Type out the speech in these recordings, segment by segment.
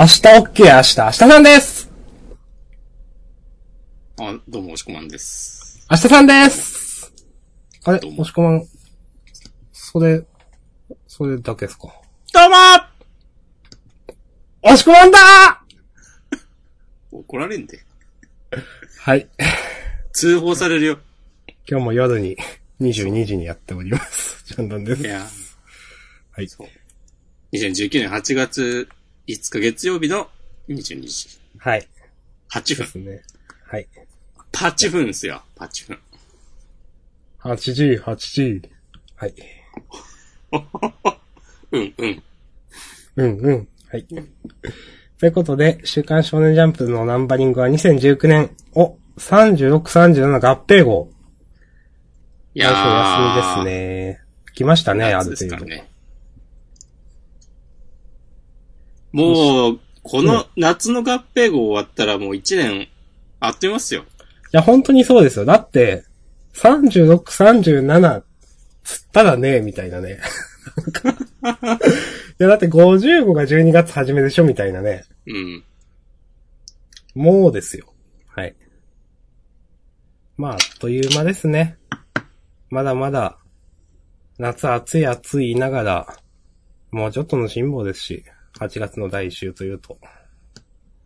明日 OK 明日。明日さんですあ、どうも、おしこまんです。明日さんですあれどうももしこまん、それ、それだけですか？どうもおしこまんだ怒られんで。はい。通報されるよ。今日も夜に22時にやっております。ジャンダンです。いや、はい。そう。2019年8月5日月曜日の22時。はい。8分。ですね。はい。パチ分っすよ。パチ分。8時、8時。はい。うん、うん。うんうん。はい。ということで、週刊少年ジャンプのナンバリングは2019年、お、36、37合併号。い来週や休みですね。来ましたね、あ夏る程度。ですからね。もう、この夏の合併号終わったらもう1年、あっという間っすよ。いや、本当にそうですよ。だって、36、37、つったらね、みたいなね。いや、だって55が12月初めでしょ、みたいなね。うん。もうですよ。はい。まあ、あっという間ですね。まだまだ、夏暑い暑いながら、もうちょっとの辛抱ですし、8月の第一週というと。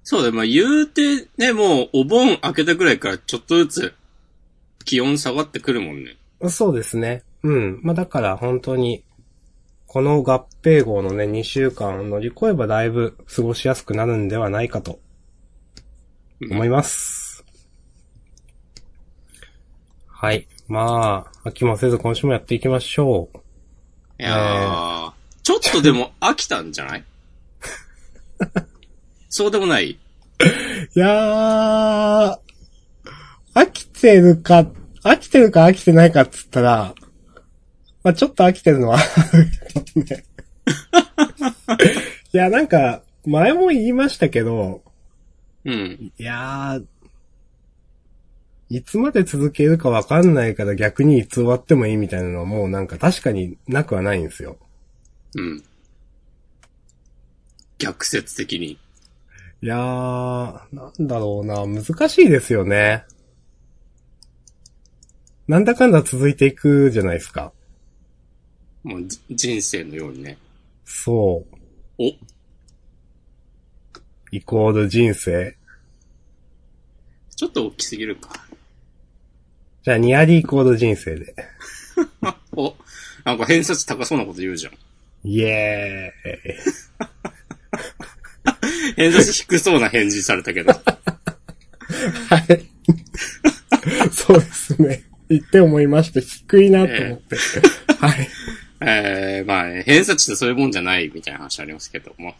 そうだよ、まあ言うてね、もうお盆明けたぐらいからちょっとずつ気温下がってくるもんね。そうですね。うん。まあだから本当に、この合併号のね、2週間を乗り越えばだいぶ過ごしやすくなるんではないかと思います。はい。まあ、飽きもせず今週もやっていきましょう。いやー、ちょっとでも飽きたんじゃない？そうでもないいやー、飽きてるか、飽きてるか飽きてないかっつったら、まあちょっと飽きてるのは。いや、なんか、前も言いましたけど、うん。いやー、いつまで続けるかわかんないから逆にいつ終わってもいいみたいなのはもうなんか確かになくはないんですよ。うん。逆説的に。いやー、なんだろうな、難しいですよね。なんだかんだ続いていくじゃないですか。もうじ人生のようにね。そう。お、イコール人生。ちょっと大きすぎるか。じゃあ、ニアリーイコール人生で。お、なんか偏差値高そうなこと言うじゃん。イエーイ。偏差値低そうな返事されたけど。はい。そうですね。言って思いまして、低いなと思って。はい。えー、まあ、ね、偏差値ってそういうもんじゃないみたいな話ありますけども。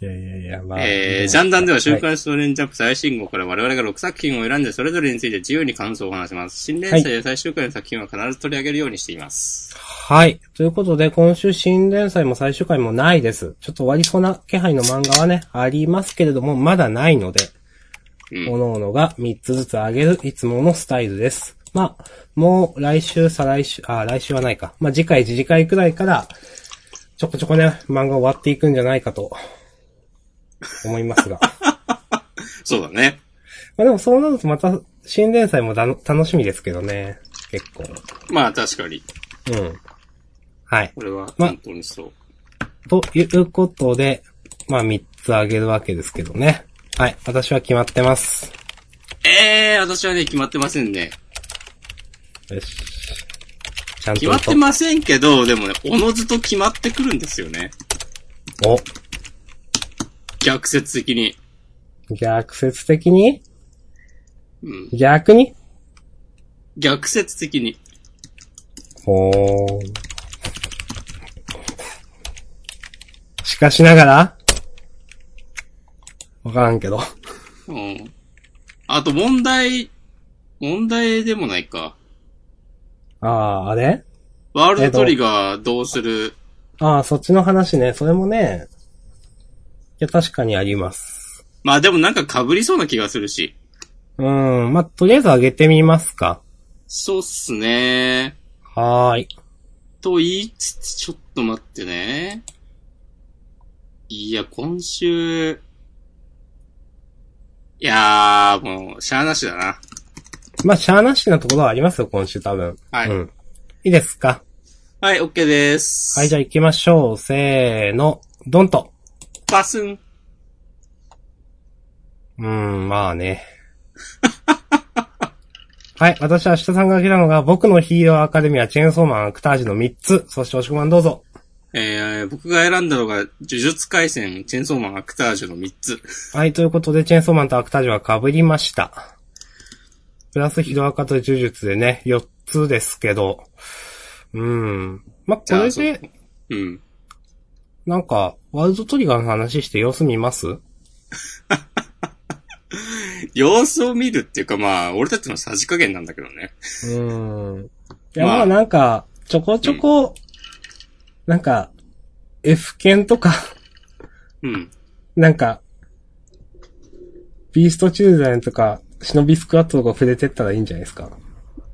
いやいやいや、まあ。えー、ジャンダンでは週はい刊少年ジャンプ最新号から我々が6作品を選んでそれぞれについて自由に感想を話します。新連載や最終回の作品は必ず取り上げるようにしています。はい。ということで、今週新連載も最終回もないです。ちょっと終わりそうな気配の漫画はね、ありますけれども、まだないので、うん。各々が3つずつ上げるいつものスタイルです。まあ、もう来週、再来週、あ、来週はないか。まあ次回、次次回くらいから、ちょこちょこね、漫画終わっていくんじゃないかと、思いますが。そうだね。まあでもそうなるとまた、新連載もだの楽しみですけどね。結構。まあ確かに。うん。はい。これはま本当にそう。ということで、まあ3つあげるわけですけどね。はい。私は決まってます。えー、私はね、決まってませんね。よし。ちゃんと。決まってませんけど、でもね、おのずと決まってくるんですよね。お、逆説的に。逆説的に？うん。逆に？逆説的に。ほー。しかしながら？わからんけど。うん。あと問題、問題でもないか。ああ、あれ？ワールドトリガーどうする、ああ、そっちの話ね。それもね、いや、確かにあります。まあでもなんか被りそうな気がするし。うん。まあ、とりあえず上げてみますか。そうっすね。はーい。と言いつつ、ちょっと待ってね。いや、今週、いやー、もう、しゃーなしだな。まあ、しゃーなしなところはありますよ、今週多分。はいうん。いいですか？はい、オッケーです。はい、じゃあ行きましょう。せーの、ドンと。パスン。うーん、まあね。はい、私は明日さんが挙げたのが、僕のヒーローアカデミア、チェーンソーマン、アクタージュの3つ。そして、おしくまんどうぞ。えー、僕が選んだのが、呪術回戦、チェンソーマン、アクタージュの3つ。はい、ということで、チェーンソーマンとアクタージュは被りました。プラスヒロアカと呪術でね、4つですけど、うーん。まあ、これで、うん。なんか、ワールドトリガーの話して様子見ます？様子を見るっていうかまあ、俺たちのさじ加減なんだけどね。うーん。いや、まあまあなんか、ちょこちょこ、なんか、F 剣とか、うん。なんか、ビーストチューとか、シノビスクワットとか触れてったらいいんじゃないですか。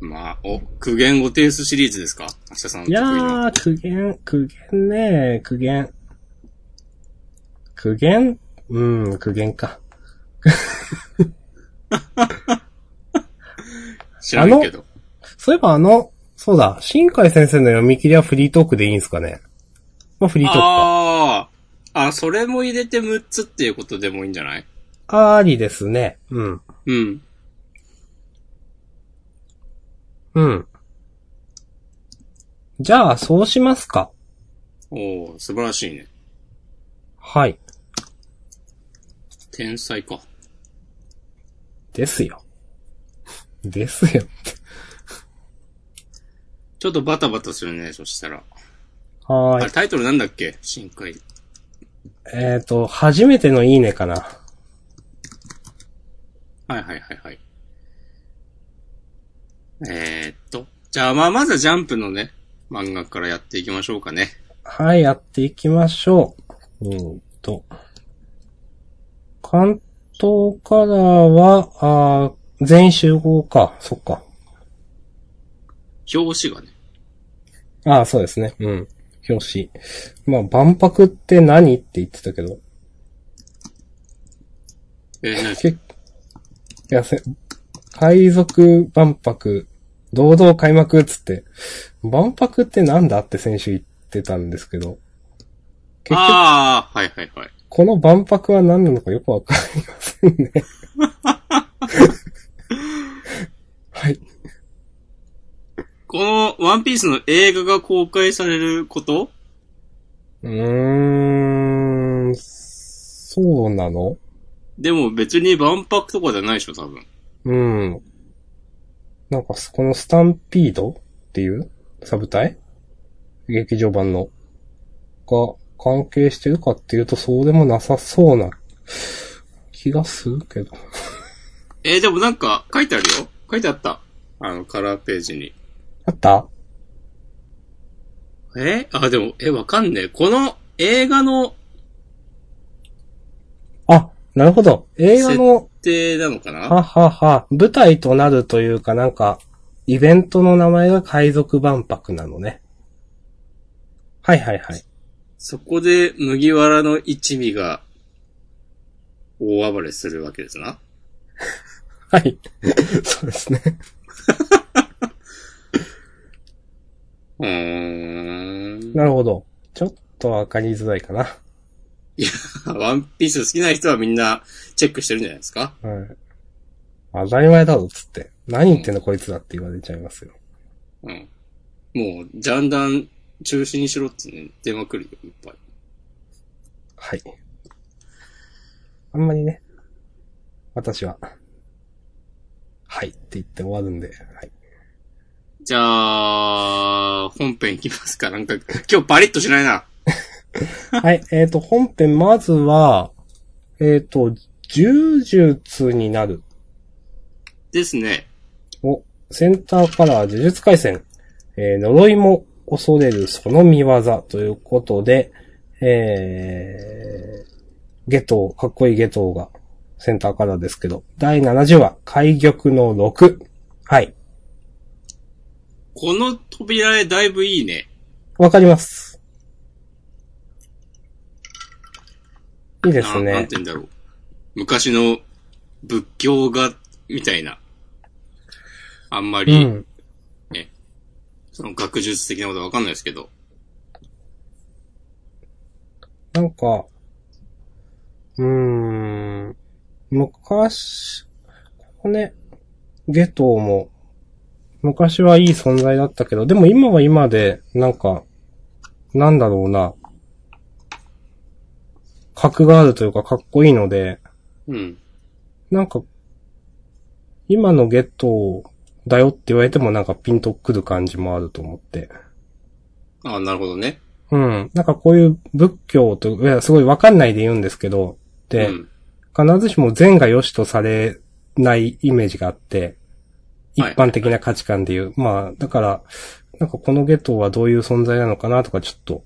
まあ、お、苦言語テースシリーズですか？明日さんいやな。ー、苦言、苦言ね苦言。苦言？うん、苦言か。知らんけど。そういえばあの、そうだ、新海先生の読み切りはフリートークでいいんですかね？まあフリートークか。ああ。あ、それも入れて6つっていうことでもいいんじゃない？ありですね。うん。うん。うん。じゃあ、そうしますか。おー、素晴らしいね。はい。天才か。ですよ。ですよ。ちょっとバタバタするね、そしたら。はーい。タイトルなんだっけ？深海。えっ、と、初めてのいいねかな。はいはいはいはい。えー、っと。じゃあまあ、まずはジャンプのね、漫画からやっていきましょうかね。はい、やっていきましょう。うんと。関東からは、あー全員集合か。そっか。表紙がね。ああ、そうですね。うん。表紙。まあ、万博って何って言ってたけど。えー、何けいや、せ、海賊万博、堂々開幕っつって、万博ってなんだって先週言ってたんですけど、結局、ああ、はいはいはい。この万博は何なのかよくわかりませんね。はい。このワンピースの映画が公開されること？うーん、そうなの？でも別に万博とかじゃないでしょ、多分。うん。なんか、このスタンピードっていうサブ隊？劇場版の。が関係してるかっていうとそうでもなさそうな気がするけど。えー、でもなんか書いてあるよ。書いてあった。あの、カラーページに。あった？え？あ、でも、え、わかんねえ。この映画のあ、なるほど。映画の、定なのかな？ははは、舞台となるというかなんか、イベントの名前が海賊万博なのね。はいはいはい。そこで麦わらの一味が大暴れするわけですな？はい。そうですね。うーん。なるほど。ちょっとわかりづらいかな。ワンピース好きな人はみんなチェックしてるんじゃないですか？はい。当たり前だろ、つって。何言ってんのこいつだって言われちゃいますよ。うん。もう、ジャンダン中止にしろってね、出まくるよ、いっぱい。はい。あんまりね、私は、はいって言って終わるんで、はい。じゃあ、本編いきますか？なんか、今日パリッとしないな。はい、えっ、と、本編、まずは、えっ、と、柔術になる。ですね。お、センターカラー呪術回戦、えー呪いも恐れるその見業ということで、えー、ゲトウ、かっこいいゲトウがセンターカラーですけど、第70話、海玉の6。はい。この扉絵だいぶいいね。わかります。いいですななんねて。言うんだろう。昔の仏教画みたいな。あんまうり、ん。その学術的なことはわかんないですけど。なんか、うーん、昔、ここね、ゲトウも、昔はいい存在だったけど、でも今は今で、なんか、なんだろうな、格があるというかかっこいいので、うん。なんか、今のゲトウだよって言われてもなんかピンとくる感じもあると思って。ああ、なるほどね。うん。なんかこういう仏教と、いや、すごいわかんないで言うんですけど、で、うん。必ずしも善が良しとされないイメージがあって、一はい般的な価値観で言う。まあ、だから、なんかこのゲトはどういう存在なのかなとかちょっと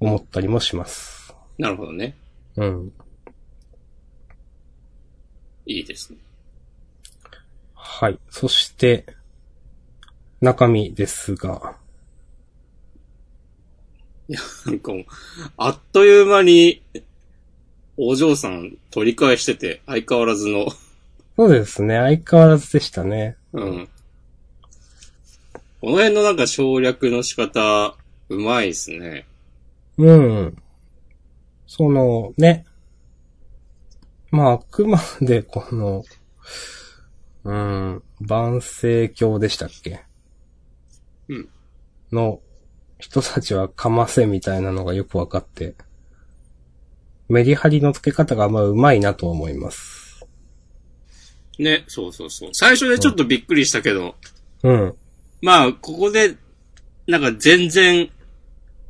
思ったりもします。なるほどね。うん。いいですね。はい。そして、中身ですが、なんかもう、あっという間に、お嬢さん取り返してて、相変わらずの、そうですね。相変わらずでしたね。うん。この辺のなんか省略の仕方、うまいですね。うん。その、ね。まあ、あくまでこの、うん、万世教でしたっけ？うん。の人たちはかませみたいなのがよくわかって、メリハリの付け方がまあうまいなと思います。ね、そうそうそう。最初でちょっとびっくりしたけど、うん。まあ、ここで、なんか全然、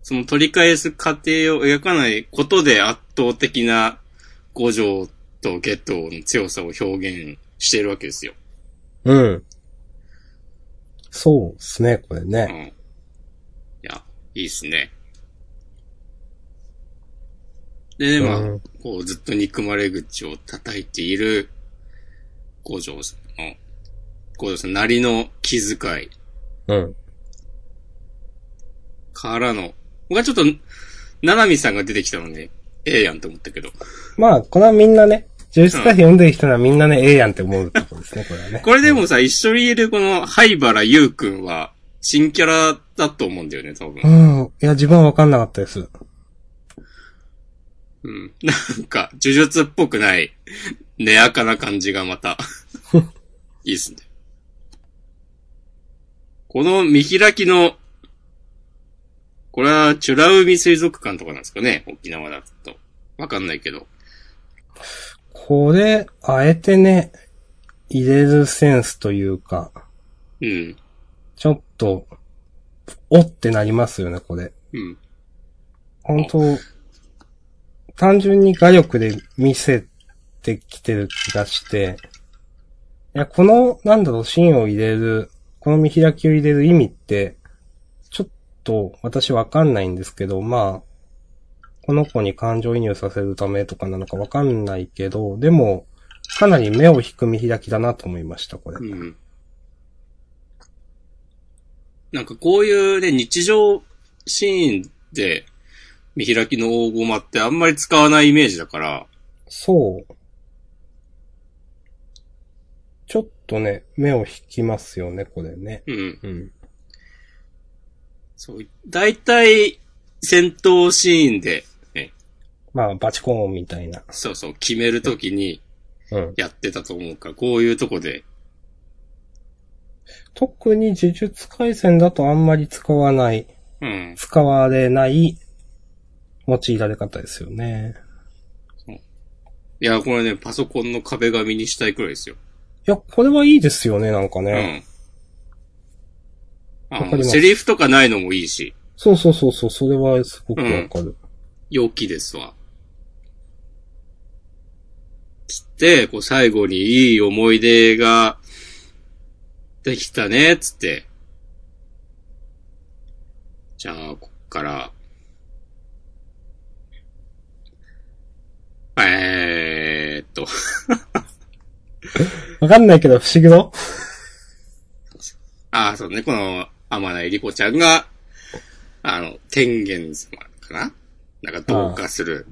その取り返す過程を描かないことで圧倒的な五条とゲットの強さを表現しているわけですよ。うん。そうですね、これうん。ね。いや、いいっすね。で、まあ、うんこうずっと憎まれ口を叩いている五条さんの、五条さんなりの気遣いうん。からの、僕はちょっと、ななみさんが出てきたので、ええやんと思ったけど、まあ、これはみんなね、呪術回避読んでる人はみんなね、ええやんって思うとこですね、これはね。これでもさ、一緒にいるこの、灰原優くんは、新キャラだと思うんだよね、多分。うん。いや、自分はわかんなかったです。うん。なんか、呪術っぽくない、ねやかな感じがまた、いいっすね。この見開きの、これは、チュラ海水族館とかなんですかね？沖縄だと。わかんないけど。これ、あえてね、入れるセンスというか、うん。ちょっと、おってなりますよね、これ。うん。本当単純に画力で見せてきてる気がして、いや、この、なんだろう、シーンを入れる、この見開きを入れる意味って、と私わかんないんですけど、まあ、この子に感情移入させるためとかなのかわかんないけど、でも、かなり目を引く見開きだなと思いました、これ。うん。なんかこういうね、日常シーンで見開きの大駒ってあんまり使わないイメージだから、そう。ちょっとね、目を引きますよね、これね。うん。うん。そう、大体戦闘シーンで、ね、まあ、バチコーンみたいな。そうそう、決めるときにうん。やってたと思うから、こういうとこで、特に呪術回戦だとあんまり使わない、うん。使われない、用いられ方ですよね。いや、これね、パソコンの壁紙にしたいくらいですよ。いや、これはいいですよね、なんかうね。わかりますセリフとかないのもいいし、そうそうそうそう、それはすごくわかる。陽気ですわ。つって、こう最後にいい思い出ができたね、つって。じゃあ、こっから、えーっと、わかんないけど不思議だ。ああ、そうね、この、天内理子ちゃんが、あの、天元様かななんか同化する。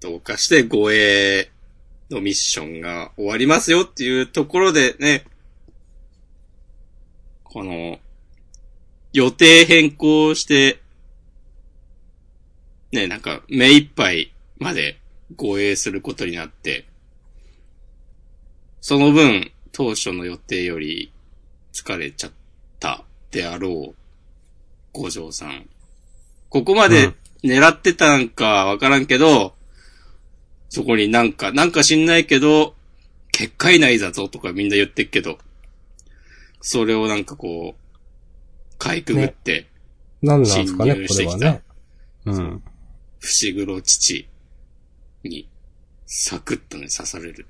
同化して護衛のミッションが終わりますよっていうところでね、この、予定変更して、ね、なんか、目いっぱいまで護衛することになって、その分、当初の予定より疲れちゃったであろう、五条さん。ここまでうん狙ってたんかわからんけど、そこになんか、なんか知んないけど、結界内だぞとかみんな言ってっけど、それをなんかこう、かいくぐって、なんなんですかね、侵入こしてきたれはね。うん。伏黒父に、サクッとね、刺される。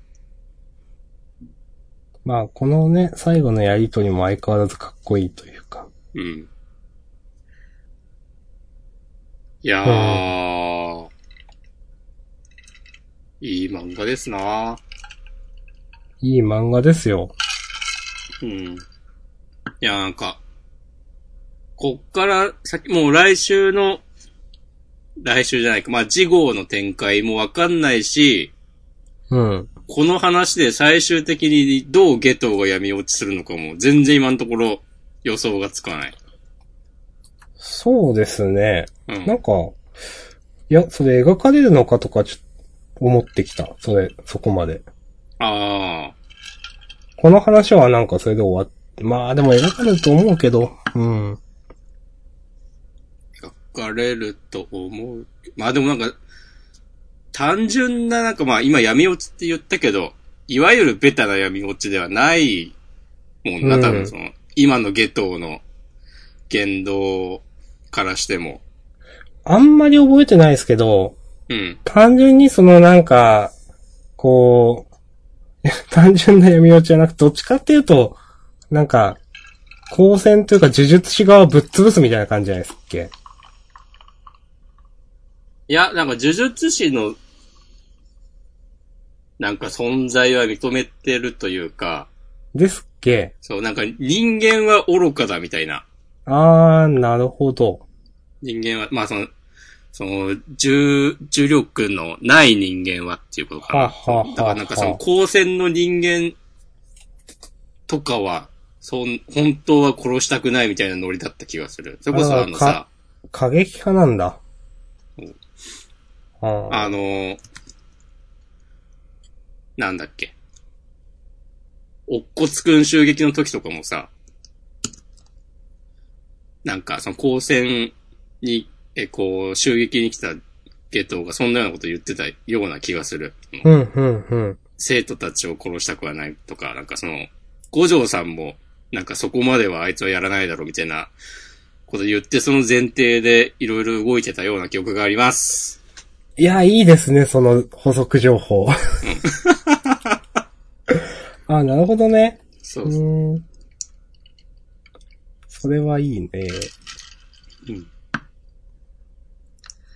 まあ、このね、最後のやりとりも相変わらずかっこいいというか。うん。いやー、いい漫画ですないい漫画ですよ。うん。いや、なんか、こっから先、もう来週の、来週じゃないか、まあ、次号の展開もわかんないし、うん。この話で最終的にどうゲトウが闇落ちするのかも全然今のところ予想がつかない。そうですね。うん。なんか、いや、それ描かれるのかとかちょっと思ってきた。それ、そこまで。ああ、この話はなんかそれで終わっ、まあでも描かれると思うけど、うん。描かれると思う。まあでもなんか、単純ななんかまあ今闇落ちって言ったけど、いわゆるベタな闇落ちではないもんな、うん多分その、今のゲトウの言動からしても。あんまり覚えてないですけど、うん。単純にそのなんか、こう、単純な闇落ちじゃなくて、どっちかっていうと、なんか、光線というか呪術師側をぶっ潰すみたいな感じじゃないですっけ？いや、なんか呪術師の、なんか存在は認めてるというか、ですっけ？そう、なんか人間は愚かだみたいな。あー、なるほど。人間は、まあその、その、重、重力のない人間はっていうことかな。ははははだからなんかその、光線の人間とかは、そん、本当は殺したくないみたいなノリだった気がする。それこそあのさ、過激派なんだ。あの、なんだっけ？おっこつくん襲撃の時とかもさ、なんかその光線に、え、こう、襲撃に来たゲトウがそんなようなこと言ってたような気がする。うん、うん、うん。生徒たちを殺したくはないとか、なんかその、五条さんも、なんかそこまではあいつはやらないだろうみたいなこと言って、その前提でいろいろ動いてたような記憶があります。いや、いいですね、その補足情報。あ、なるほどね。そううそう。ーん。それはいいね。うん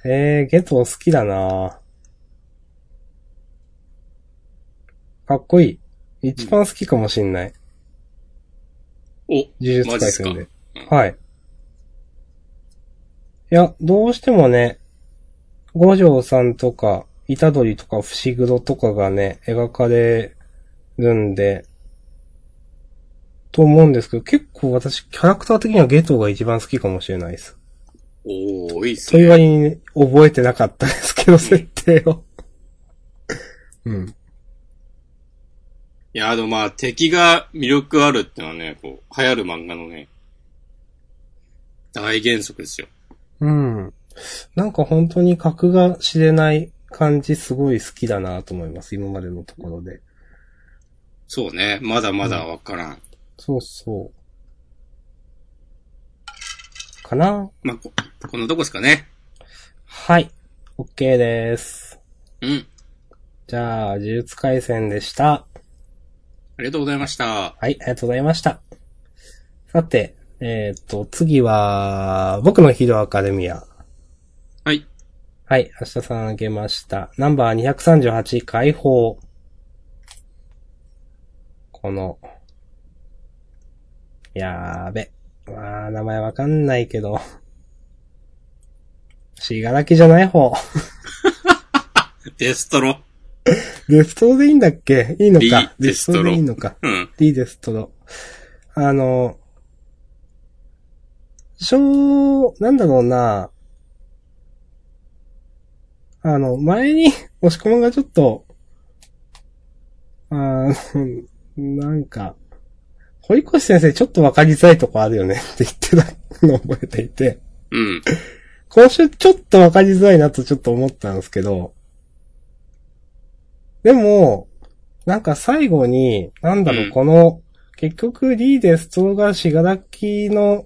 えー、ゲトウ好きだなかっこいい。一番好きかもしんない。お、呪術回戦で。はい。いや、どうしてもね、五条さんとか、虎杖とか伏黒とかがね、描かれるんで、と思うんですけど、結構私、キャラクター的にはゲトウが一番好きかもしれないです。おー、いいっすそういうね。割にね、覚えてなかったですけど、設定を。うん。いや、でもまあ、敵が魅力あるってのはね、こう、流行る漫画のね、大原則ですよ。うん。なんか本当に格が知れない感じすごい好きだなと思います。今までのところで。そうね、まだまだわからん。そうそう。かなまあ、こ、このとこですかね。はい。OK です。うん。じゃあ、呪術回戦でした。ありがとうございました。はい、ありがとうございました。さて、えっ、と、次は、僕のヒーローアカデミア。はい。はい、明日さんあげました。ナンバー238解放。この、やーべ。まあ、名前わかんないけど。しがらきじゃない方。デストロ。デストロでいいんだっけ？いいのか。デストロでいいのか。うん。リーデストロ。あの、しょう、なんだろうな。あの、前に、押し込まがちょっと、あーなんか、堀越先生ちょっとわかりづらいとこあるよね。って言ってたのを覚えていて、うん。今週ちょっとわかりづらいなとちょっと思ったんですけど、でも、なんか最後に、なんだろう、うん。この、結局リーデストロがしがらきの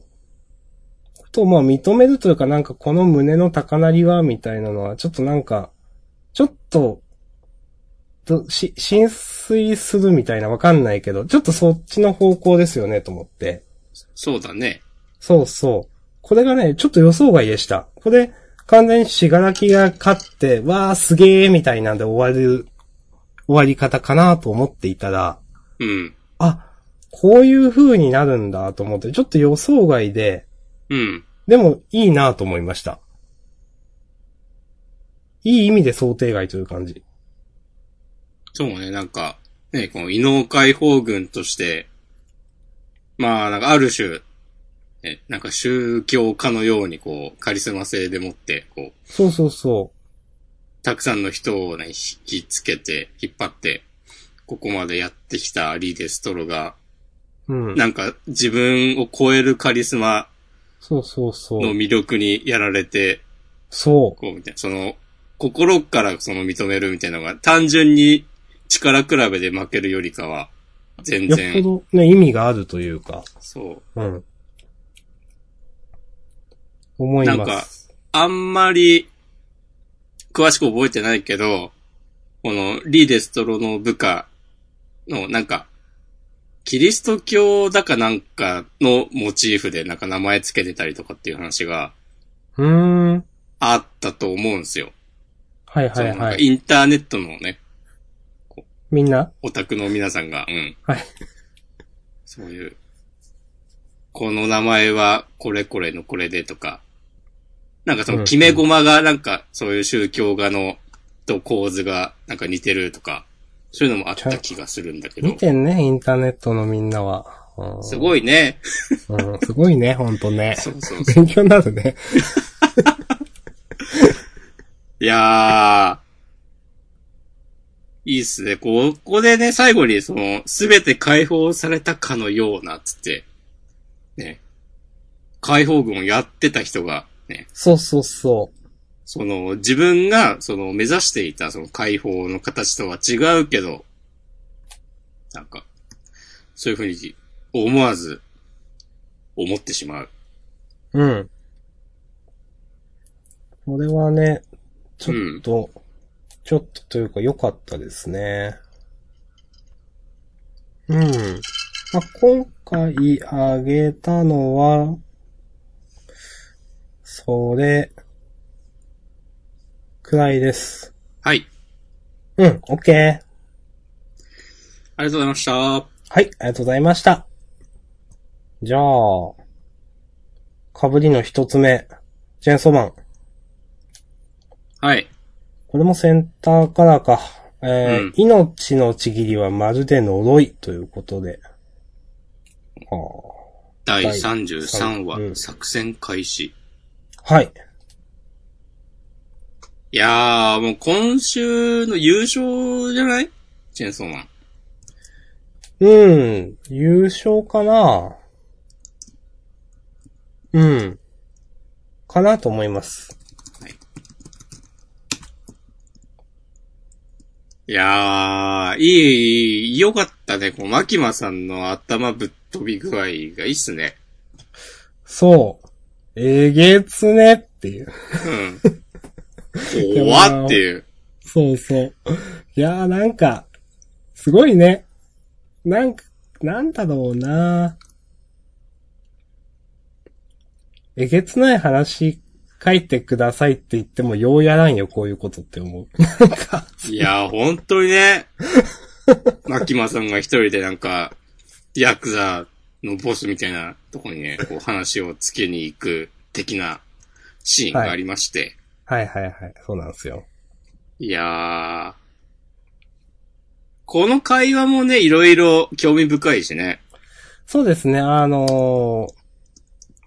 ことをまあ認めるというかなんかこの胸の高鳴りはみたいなのはちょっとなんか、ちょっと、とし、浸水するみたいなわかんないけど、ちょっとそっちの方向ですよねと思って。そうだね。そうそう。これがね、ちょっと予想外でした。これ、完全にしがらきが勝って、わーすげーみたいなんで終わる、終わり方かなと思っていたら、うん。あ、こういう風になるんだと思って、ちょっと予想外で、うん。でもいいなと思いました。いい意味で想定外という感じ。そうね、なんか、ね、この異能解放軍として、まあ、なんかある種、ね、なんか宗教家のようにこう、カリスマ性でもって、こう、そうそうそたくさんの人をね、引きつけて、引っ張って、ここまでやってきたリーデストロが、う。うん。なんか自分を超えるカリスマそうそうそう。の魅力にやられて、そこう、みたいな、その、心からその認めるみたいなのが、単純に力比べで負けるよりかは、全う。よっ然、ぽどね、意味があるというか。そう。うん。思いなんかます。あんまり、詳しく覚えてないけど、このリーデストロの部下の、なんか、キリスト教だかなんかのモチーフでなんか名前つけてたりとかっていう話がうーん。あったと思うんですよ。はいはいはい。インターネットのね、みんな？オタクの皆さんが、うん。はい。そういう、この名前はこれこれのこれでとか、なんかその決め駒がなんかそういう宗教画のと構図がなんか似てるとか、そういうのもあった気がするんだけど見、てんね、インターネットのみんなは。うんすごいね。うん、すごいね、ほんとね。そうそうそう。勉強になるね。いやー、いいっすね。ここでね、最後にその、すべて解放されたかのような、つって、ね、解放軍をやってた人が、ね、そうそうそその、自分が、その、目指していた、その、解放の形とは違うけど、なんか、そういうふうに、思わず、思ってしまう。う。うん。これはね、ちょっと、ちょっとというか良かったですね。うん。まあ、今回あげたのは、それ、くらいです。はい。うん、オッケー。ありがとうございました。はい、ありがとうございました。じゃあ、かぶりの一つ目、チェーンソーマン。はい。これもセンターからか。えーうん命のちぎりはまるで呪いということで。は第第33うん話、作戦開始。あはい。いやー、もう今週の優勝じゃない？チェーンソーマン。うん、優勝かな？うん。かなと思います。いやー、いい、良かったね。こう、マキマさんの頭ぶっ飛び具合がいいっすね。そう。えげつねっていう。うん。怖っていう。そうそう。いやーなんか、すごいね。なんか、なんだろうなえげつない話書いてくださいって言ってもようやらんよ、こういうことって思う。なんか、いやー、本当にね。マキマさんが一人でなんか、ヤクザのボスみたいなとこにね、こう話をつけに行く的なシーンがありまして。はいはいはい、そうなんですよ。い、やー、この会話もね、いろいろ興味深いしね。そうですね、あのー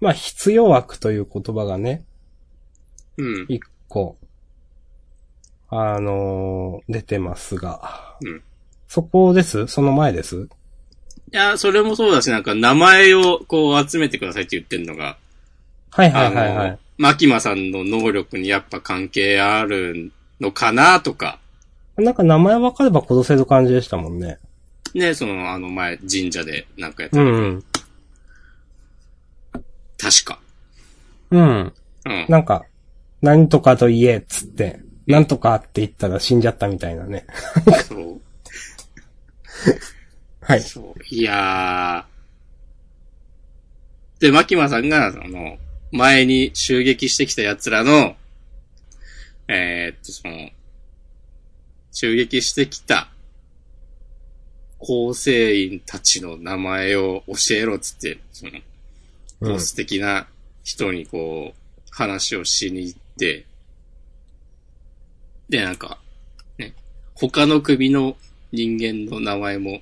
まあ、必要悪という言葉がね、うん。一個、あのー出てますが。うんそこです？その前です？いや、それもそうだし、なんか名前をこう集めてくださいって言ってんのが、はいはいはいはいマキマさんの能力にやっぱ関係あるのかなとか、なんか名前分かれば殺せる感じでしたもんね。ね、その、あの前、神社でなんかやってた、うんうん。確か。うん。うん。なんか、何とかと言えっつって、なんとかって言ったら死んじゃったみたいなね。そう。はい。そう。いやー。で、マキマさんが、あの、前に襲撃してきた奴らの、えー、っと、その、襲撃してきた構成員たちの名前を教えろっつって、その、うんボス的な人にこう、話をしに行って、で、なんか、ね、他の組の人間の名前も、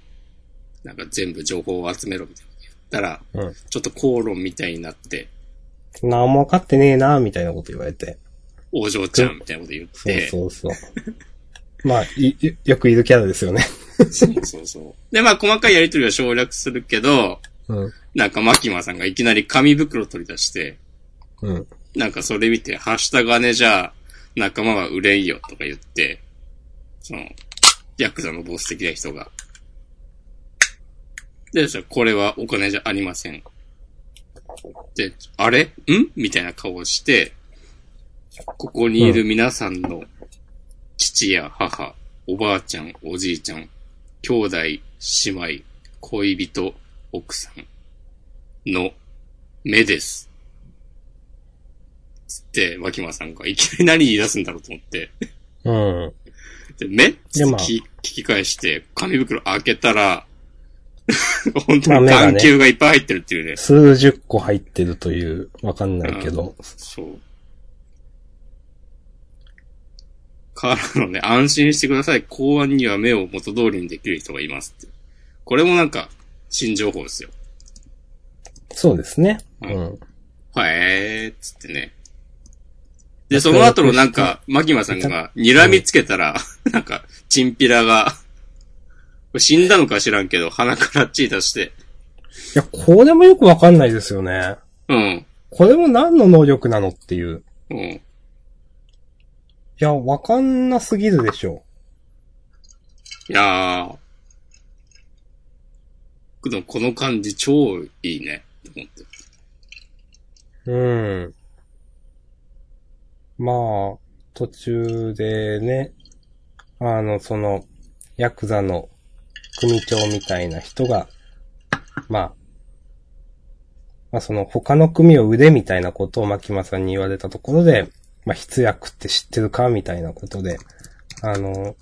なんか全部情報を集めろみたいな言ったら、うん。ちょっと口論みたいになって、何も分かってねえな、みたいなこと言われて。王女ちゃんみたいなこと言っそうて、そうそう。まあ、よくいるキャラですよね。そうそうそう。で、まあ細かいやりとりは省略するけど、うん。なんかマキマさんがいきなり紙袋取り出して、うん。なんかそれ見て、はした金じゃ仲間は売れんよとか言って、その、ヤクザのボス的な人が。で、じゃあこれはお金じゃありません。で、あれ？ん？みたいな顔をして、ここにいる皆さんの父や母、おばあちゃん、おじいちゃん、兄弟、姉妹、恋人、奥さんの目です。て、脇間さんがいきなり何言い出すんだろうと思って。うん。で、目？でまあ聞き聞き返して、紙袋開けたら、本当に眼球がいっぱい入ってるっていうね。数十個入ってるという、わかんないけど。そう。からのね、安心してください。公安には目を元通りにできる人がいますって。これもなんか、新情報ですよ。そうですね。ううんん。へーっつってね。で、その後のなんか、マキマさんが睨みつけたら、なんか、チンピラが、死んだのか知らんけど、鼻から血出して。いや、これもよくわかんないですよね。うん。これも何の能力なのっていう。うん。いや、わかんなすぎるでしょ。いやー。この感じ超いいね。と思って。うん。まあ、途中でね、あの、その、ヤクザの組長みたいな人が、まあ、まあその他の組を腕みたいなことを牧間さんに言われたところで、まあ、筆役って知ってるかみたいなことで、あの、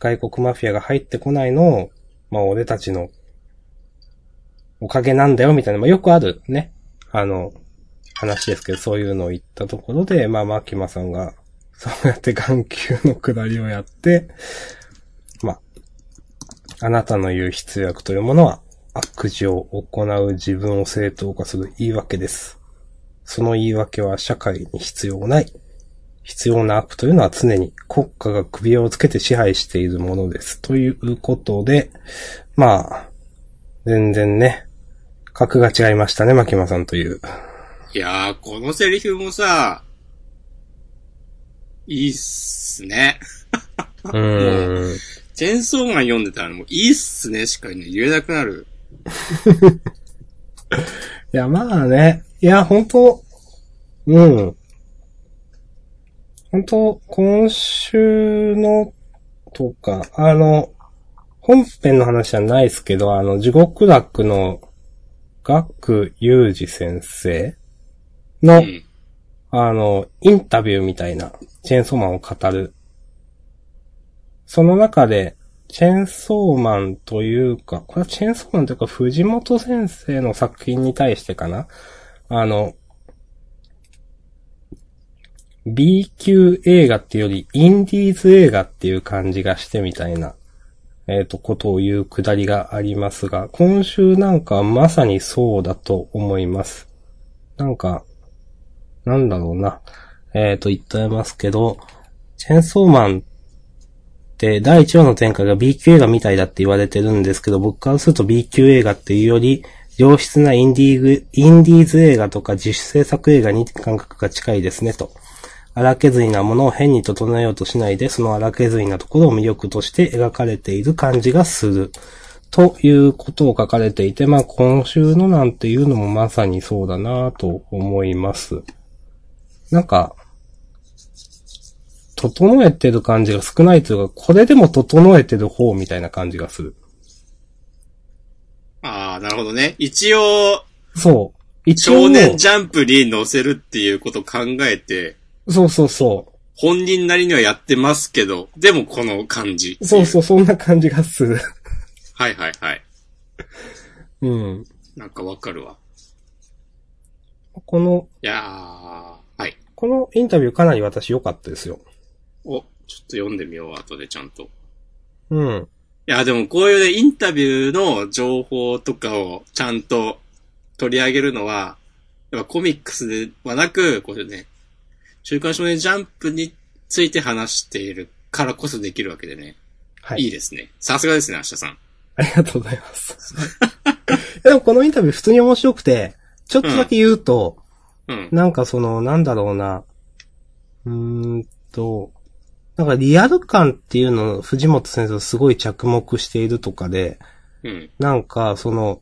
外国マフィアが入ってこないのを、まあ俺たちのおかげなんだよみたいな、まあよくあるね、あの、話ですけど、そういうのを言ったところで、まあ牧間さんが、そうやって眼球の下りをやって、まあ、あなたの言う必要悪というものは悪事を行う自分を正当化する言い訳です。その言い訳は社会に必要ない。必要な悪というのは常に国家が首をつけて支配しているものです。ということで、まあ、全然ね、格が違いましたね、牧間さんという。いやー、このセリフもさ、いいっすね。うーん。チェーンソーマン読んでたらもういいっすねしかね、言えなくなる。いや、まあね。いや、本当うん。本当今週の、とか、あの、本編の話じゃないですけど、あの、地獄楽の、学裕二先生の、うん。あの、インタビューみたいな、チェーンソーマンを語る。その中で、チェーンソーマンというか、これはチェーンソーマンというか、藤本先生の作品に対してかなあの、B 級映画っていうより、インディーズ映画っていう感じがしてみたいな、えっ、と、ことを言うくだりがありますが、今週なんかまさにそうだと思います。なんか、なんだろうな。えっ、と、言ってますけど、チェンソーマンって第1話の展開が B 級映画みたいだって言われてるんですけど、僕からすると B 級映画っていうより、良質なインディーグ、インディーズ映画とか自主制作映画に感覚が近いですね、と。荒削りなものを変に整えようとしないで、その荒削りなところを魅力として描かれている感じがする。ということを書かれていて、まあ今週のなんていうのもまさにそうだなと思います。なんか、整えてる感じが少ないというか、これでも整えてる方みたいな感じがする。ああ、なるほどね。一応、そう。一応少年ジャンプに載せるっていうことを考えて、そうそうそ本人なりにはやってますけど、でもこの感じ。う。そうそう、そんな感じがする。はいはいはい。うん。なんかわかるわ。この、いやー、はい。このインタビューかなり私良かったですよ。お、ちょっと読んでみよう、後でちゃんと。いうん。や、でもこういうね、インタビューの情報とかをちゃんと取り上げるのは、やっぱコミックスではなく、これね、週刊少年ジャンプについて話しているからこそできるわけでね。はい。いいですね。さすがですね、明日さん。ありがとうございます。でもこのインタビュー普通に面白くて、ちょっとだけ言うと、うん。なんかその、なんだろうな、うーんと、なんかリアル感っていうのを藤本先生すごい着目しているとかで、うん。なんかその、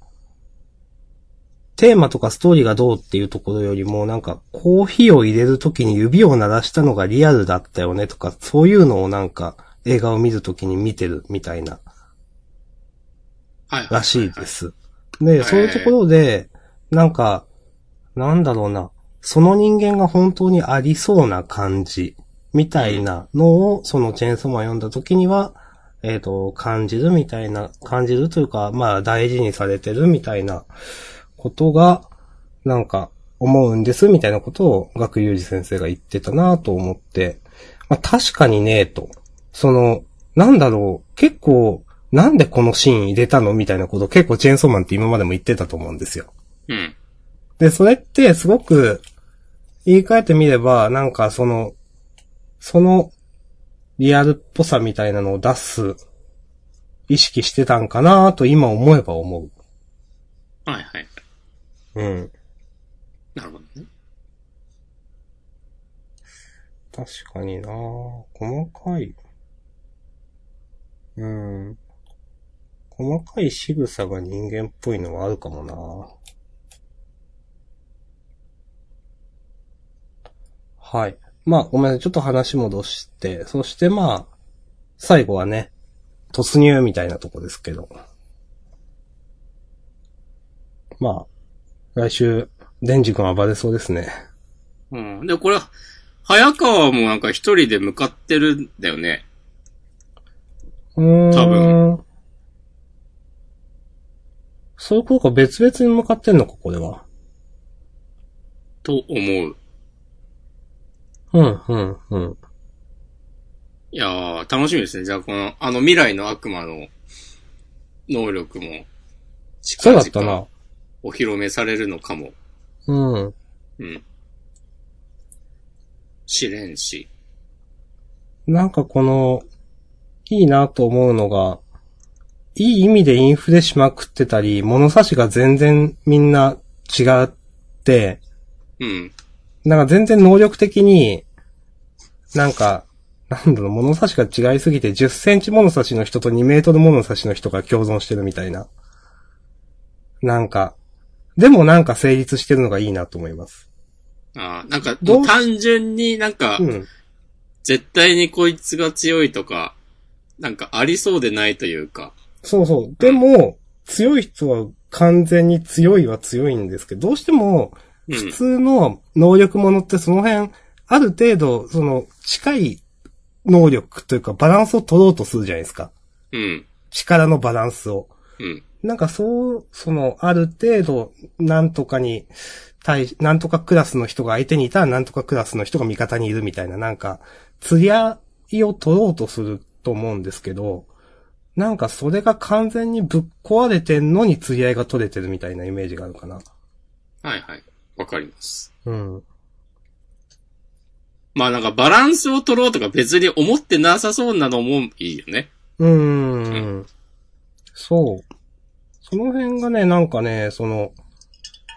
テーマとかストーリーがどうっていうところよりも、なんかコーヒーを入れるときに指を鳴らしたのがリアルだったよねとか、そういうのをなんか映画を見るときに見てるみたいな。らしいです。で、そういうところで、なんか、なんだろうな、その人間が本当にありそうな感じ、みたいなのを、そのチェーンソーマン読んだ時には、えっ、と、感じるみたいな、感じるというか、まあ大事にされてるみたいなことが、なんか、思うんです、みたいなことを、学友二先生が言ってたなと思って、まあ確かにね、と。その、なんだろう、結構、なんでこのシーン入れたのみたいなことを結構チェーンソーマンって今までも言ってたと思うんですよ。うん。で、それってすごく、言い換えてみれば、なんかその、その、リアルっぽさみたいなのを出す、意識してたんかなと今思えば思はいはい。う。うん。なるほどね。確かにな細かい。うん。細かい仕草が人間っぽいのはあるかもなはい。まあ、ごめんなさい。ちょっと話戻して、そしてまあ、最後はね、突入みたいなとこですけど。まあ、来週、デンジ君は暴れそうですね。うん。で、これ、早川もなんか一人で向かってるんだよね。うーん。多分。そういうことか別々に向かってんのか、これは。と思う。うん、うん、うん。いやー、楽しみですね。じゃあ、この、あの未来の悪魔の能力も、そうだったな。お披露目されるのかも。うん。うん。試練し。なんかこの、いいなと思うのが、いい意味でインフレしまくってたり、物差しが全然みんな違って、うん。なんか全然能力的に、なんか、なんだろう、物差しが違いすぎて10センチ物差しの人と2メートル物差しの人が共存してるみたいな。なんか、でもなんか成立してるのがいいなと思います。あーなんか、単純になんか、うん。絶対にこいつが強いとか、なんかありそうでないというか。そうそう。でも、強い人は完全に強いは強いんですけど、どうしても、うん。普通の能力者ってその辺、ある程度、その、近い能力というかバランスを取ろうとするじゃないですか。うん。力のバランスを。うん。なんかそう、その、ある程度、なんとかに対、なんとかクラスの人が相手にいたら、なんとかクラスの人が味方にいるみたいな、なんか、釣り合いを取ろうとすると思うんですけど、なんかそれが完全にぶっ壊れてんのに釣り合いが取れてるみたいなイメージがあるかな。はいはい。わかります。うん。まあなんかバランスを取ろうとか別に思ってなさそうなのもいいよね。うーん。そう。その辺がね、なんかね、その、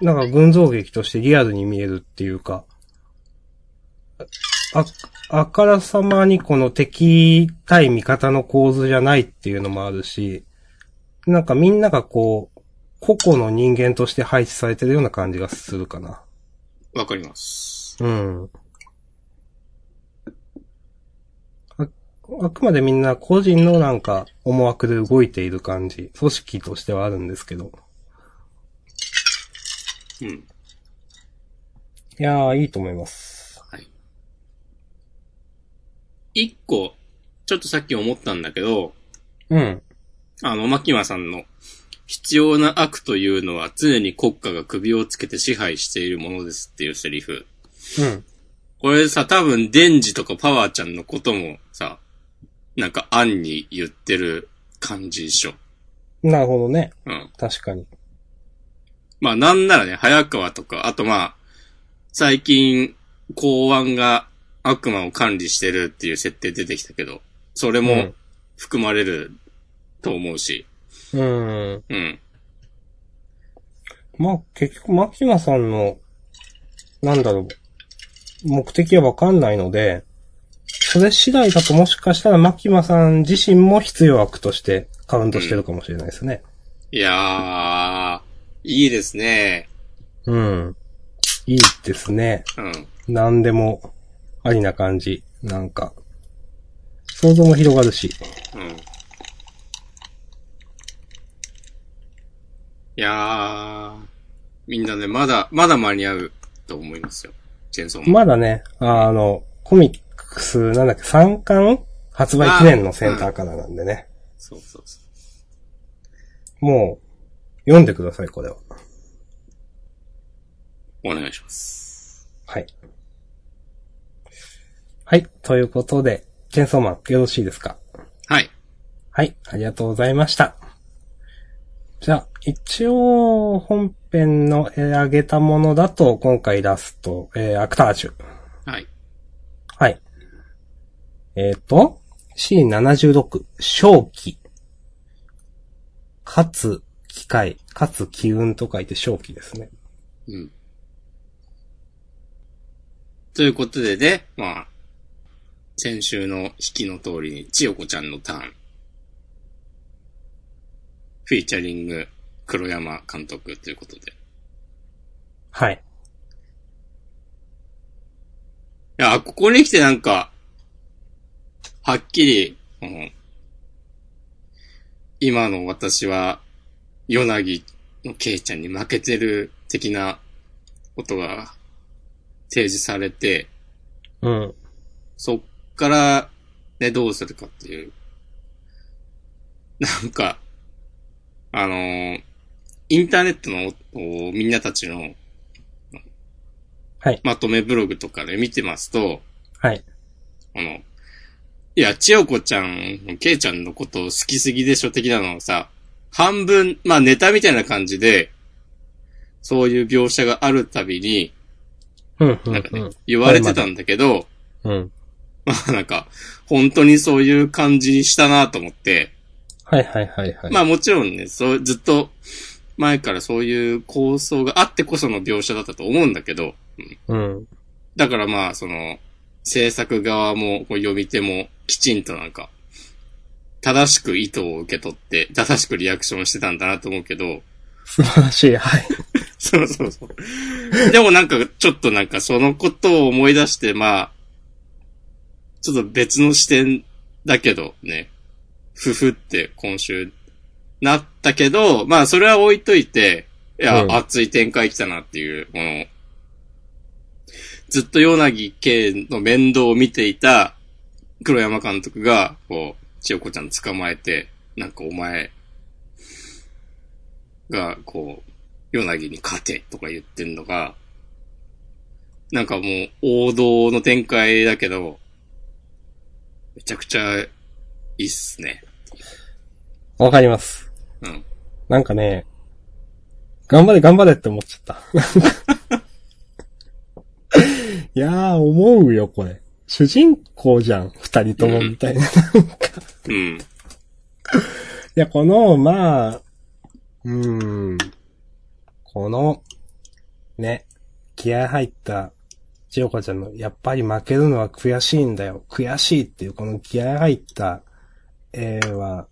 なんか群像劇としてリアルに見えるっていうか、あ、あからさまにこの敵対味方の構図じゃないっていうのもあるし、なんかみんながこう、個々の人間として配置されてるような感じがするかな。わかります。うん。あ、あくまでみんな個人のなんか思惑で動いている感じ、組織としてはあるんですけど。うん。いやー、いいと思います。はい。一個、ちょっとさっき思ったんだけど、うん。あの、牧間さんの、必要な悪というのは常に国家が首をつけて支配しているものですっていうセリフ。うん。これさ、多分、デンジとかパワーちゃんのこともさ、なんか暗に言ってる感じでしょ。なるほどね。うん。確かに。まあなんならね、早川とか、あとまあ、最近、公安が悪魔を管理してるっていう設定出てきたけど、それもうん含まれると思うし、うん。うん。まあ、結局、牧間さんの、なんだろう、目的はわかんないので、それ次第だともしかしたら牧間さん自身も必要悪としてカウントしてるかもしれないですね。いやー、いいですね。うん。いいですね。うん。なんでも、ありな感じ。なんか、想像も広がるし。うん。いやー、みんなね、まだ、まだ間に合うと思いますよ。チェーンソーマン。まだね、あの、コミックス、なんだっけ、3巻発売記念のセンターからなんでね。そうそうそもう、読んでください、これは。う。お願いします。はい。はい。ということで、チェーンソーマン、よろしいですか？はい。はい。ありがとうございました。じゃあ、一応、本編のえー挙げたものだと、今回ラスト、えーアクタージュ。はい。はい。えっ、と、C76、正気。かつ、機械、かつ機運と書いて正気ですね。うん。ということでね、まあ、先週の引きの通りに、千代子ちゃんのターン。フィーチャリング、黒山監督ということで。いはい。や、ここに来てなんか、はっきり、うん今の私は、ヨナギのケイちゃんに負けてる的なことが提示されて、うん。そっから、ね、どうするかっていう。なんか、あのーインターネットのおみんなたちのはい。まとめブログとかで見てますと、はい。あの、いや、千代子ちゃん、ケイちゃんのことを好きすぎでしょ的なのをさ、半分、まあネタみたいな感じで、そういう描写があるたびに、うん、うんなんかね、うん。言われてたんだけど、うん。まあなんか、本当にそういう感じしたなと思って、はいはいはいはい。まあもちろんね、そう、ずっと前からそういう構想があってこその描写だったと思うんだけど、うんうん。だからまあ、その、制作側も、こう読み手も、きちんとなんか、正しく意図を受け取って、正しくリアクションしてたんだなと思うけど、素晴らしい。はい。そうそうそう。でもなんか、ちょっとなんかそのことを思い出して、まあ、ちょっと別の視点だけどね、ふふって今週なったけど、まあそれは置いといて、いや、うん熱い展開来たなっていう、この、ずっと柳圭の面倒を見ていた黒山監督が、こう、千代子ちゃん捕まえて、なんかお前が、こう、柳に勝てとか言ってんのが、なんかもう王道の展開だけど、めちゃくちゃいいっすね。わかります。うん。なんかね、頑張れ頑張れって思っちゃった。いやー、思うよ、これ。主人公じゃん、二人とも、みたいな。いうん。や、この、まあ、うーん。この、ね、気合入った、千代子ちゃんの、やっぱり負けるのは悔しいんだよ。悔しいっていう、この気合入った絵は、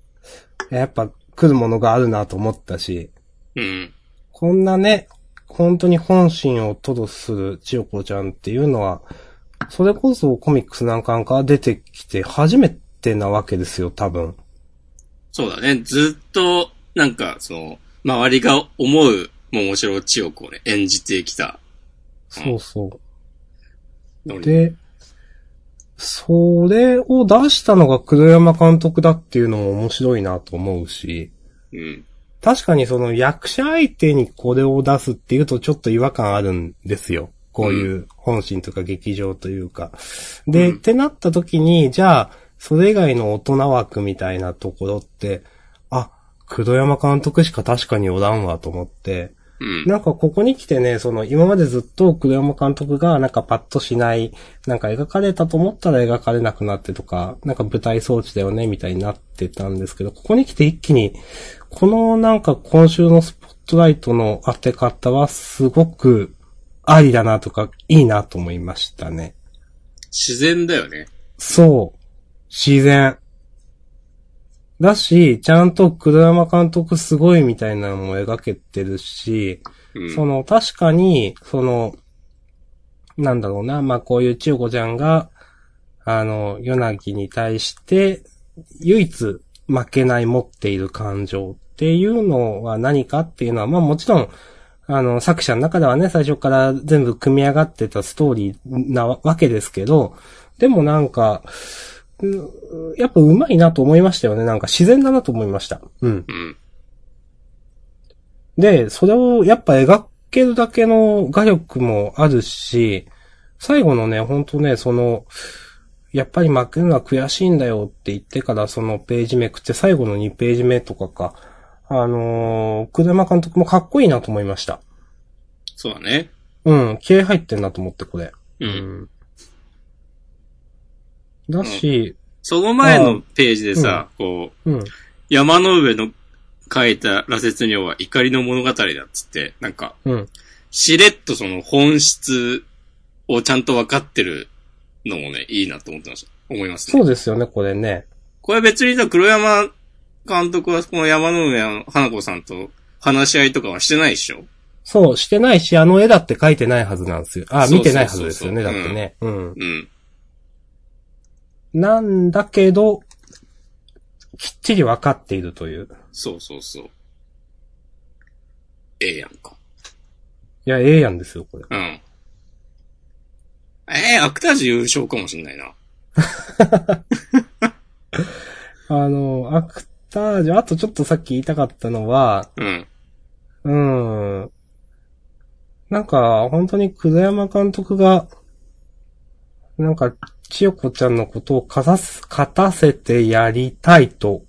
やっぱ来るものがあるなと思ったし、うん。こんなね、本当に本心を吐露する千代子ちゃんっていうのは、それこそコミックスなんかから出てきて初めてなわけですよ、多分。そうだね。ずっと、なんか、その、周りが思う桃城千代子をね、演じてきたそうそ。う。で、それを出したのが黒山監督だっていうのも面白いなと思うし、うん。確かにその役者相手にこれを出すっていうとちょっと違和感あるんですよ。こういう本心とか劇場というか。で、うんってなった時に、じゃあ、それ以外の大人枠みたいなところって、あ、黒山監督しか確かにおらんわと思って、うん。なんかここに来てね、その今までずっと黒山監督がなんかパッとしない、なんか描かれたと思ったら描かれなくなってとか、なんか舞台装置だよねみたいになってたんですけど、ここに来て一気に、このなんか今週のスポットライトの当て方はすごくありだなとか、いいなと思いましたね。自然だよね。そう。自然。だし、ちゃんと黒山監督すごいみたいなのも描けてるし、うん。その、確かに、その、なんだろうな、まあ、こういう千代子ちゃんが、あの、ヨナギに対して、唯一負けない持っている感情っていうのは何かっていうのは、まあもちろん、あの、作者の中ではね、最初から全部組み上がってたストーリーなわけですけど、でもなんか、うやっぱ上手いなと思いましたよね。なんか自然だなと思いました。うん。うん。で、それをやっぱ描けるだけの画力もあるし、最後のね、ほんとね、その、やっぱり負けるのは悔しいんだよって言ってからそのページめくって最後の2ページ目とかか、あのー、黒山監督もかっこいいなと思いました。そうだね。うん、気合入ってんなと思って、これ。う。うんん。だし、その前のページでさ、こう、うん、山の上の書いた羅刹女は怒りの物語だっつって、なんか、うん。しれっとその本質をちゃんと分かってるのもね、いいなと思ってました。思いますね。そうですよね、これね。これ別にさ、黒山監督はこの山の上の花子さんと話し合いとかはしてないでしょ？そう、してないし、あの絵だって描いてないはずなんですよ。あ、見てないはずですよね、だってね。うん。うん。なんだけど、きっちり分かっているという。そうそうそう。ええやんか。いや、ええやんですよ、これ。うん。ええアクタージュ優勝かもしんないな。あの、アクタージュ、あとちょっとさっき言いたかったのは、うん。うん。なんか、本当に黒山監督が、なんか、千代子ちゃんのことを勝たす、勝たせてやりたいと、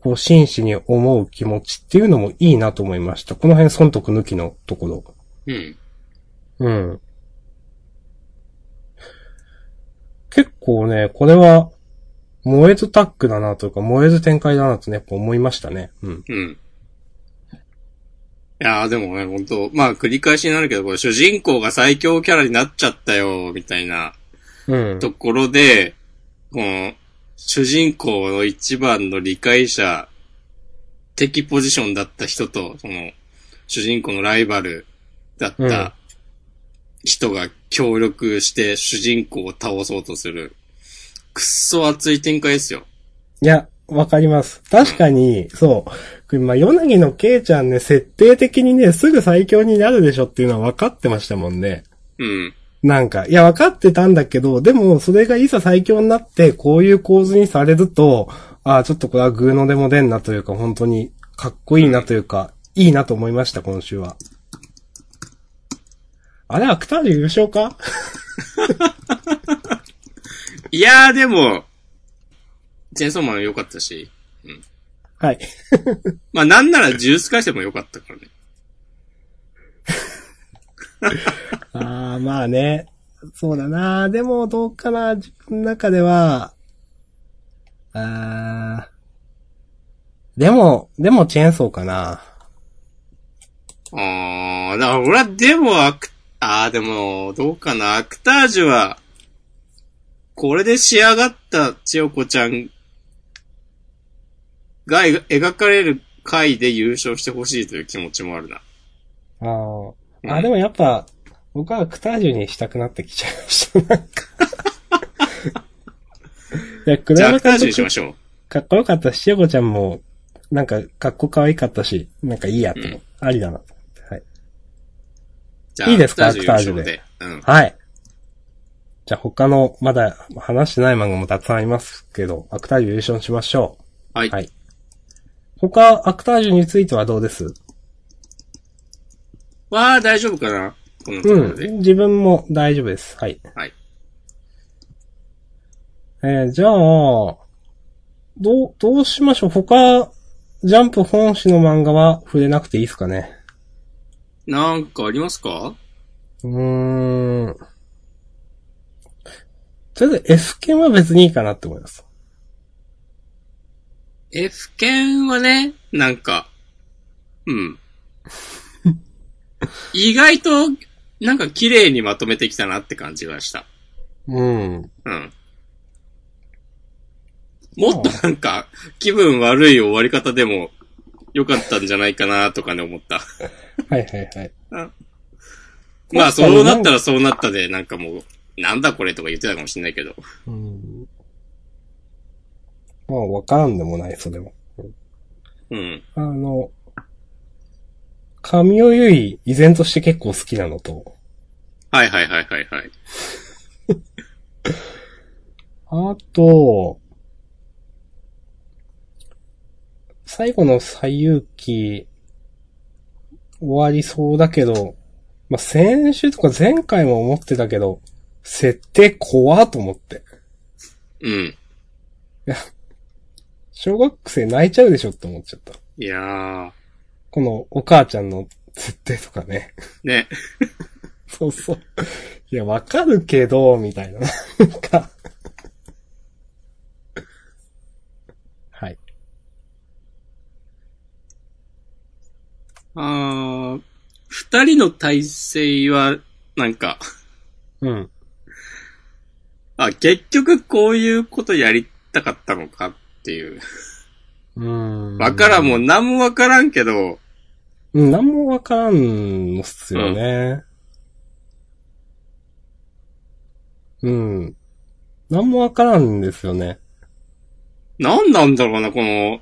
こう、真摯に思う気持ちっていうのもいいなと思いました。この辺、損得抜きのところ。うん。うん。結構ね、これは、燃えずタックだなというか、燃えず展開だなとね、やっぱ思いましたね。うん。うん。いやーでもね、本当まあ繰り返しになるけど、これ主人公が最強キャラになっちゃったよ、みたいなうん。ところで、この、主人公の一番の理解者、敵ポジションだった人と、その、主人公のライバルだっうんた人が協力して主人公を倒そうとする、くっそ熱い展開ですよ。いや、わかります。確かに、そう。まあ、ヨナギのケイちゃんね、設定的にね、すぐ最強になるでしょっていうのは分かってましたもんね。うん。なんか、いや、分かってたんだけど、でも、それがいざ最強になって、こういう構図にされると、ああ、ちょっとこれはグーのでも出んなというか、本当に、かっこいいなというか、いいなと思いました、今週は。あれ、アクタージュ優勝か？いやーでも、チェーンソーマン良かったし、はい。まあなんならジュース回戦も良かったからね。ああ、まあね。そうだな。でも、どうかな。自分の中では、あーでも、でもチェーンソーかな。あー、だから俺はでもアク、あーでも、どうかな。アクタージュは、これで仕上がった千代子ちゃんが描描かれる回で優勝してほしいという気持ちもあるな。あーうんあ、でもやっぱ、僕はアクタージュにしたくなってきちゃいました。なんか。いや、クタージュにしましょう。かっこよかったし、しおこちゃんも、なんか、かっこ可愛かったし、なんかいいやと思って、ありだなと思って。はい。じゃあ、いいですか？アクタージュで。うん。はい。じゃあ他の、まだ話してない漫画もたくさんありますけど、アクタージュ優勝しましょはい。はい他、アクタージュについてはどうです？わー、大丈夫かな？このところで。うん。自分も大丈夫です。はい。はい。えー、じゃあ、どう、どうしましょう？他、ジャンプ本誌の漫画は触れなくていいですかね？なんかありますか？うーん。とりあえず F 剣は別にいいかなって思います。F 剣はね、なんか、うん。意外と、なんか綺麗にまとめてきたなって感じがした。うん。うん。もっとなんか、気分悪い終わり方でも、良かったんじゃないかなとかね思った。はいはいはい。まあ、そうなったらそうなったで、なんかもう、なんだこれとか言ってたかもしれないけど。うん。まあ、わからんでもない、それは。うん。あの、神尾ゆい、依然として結構好きなのと、はいはいはいはいはい。あと、最後の最遊記、終わりそうだけど、まあ、先週とか前回も思ってたけど、設定怖っと思って。うん。小学生泣いちゃうでしょって思っちゃった。いやー、このお母ちゃんの設定とかね。ね。そうそう。いや、わかるけど、みたいな。なんか。はい。あー、二人の体制は、なんか、うん。あ、結局こういうことやりたかったのかっていう。うーん。わからん、もう何もわからんけど、うん、なんもわからんのっすよね。うん。なんもわからんですよね。何なんだろうな、この、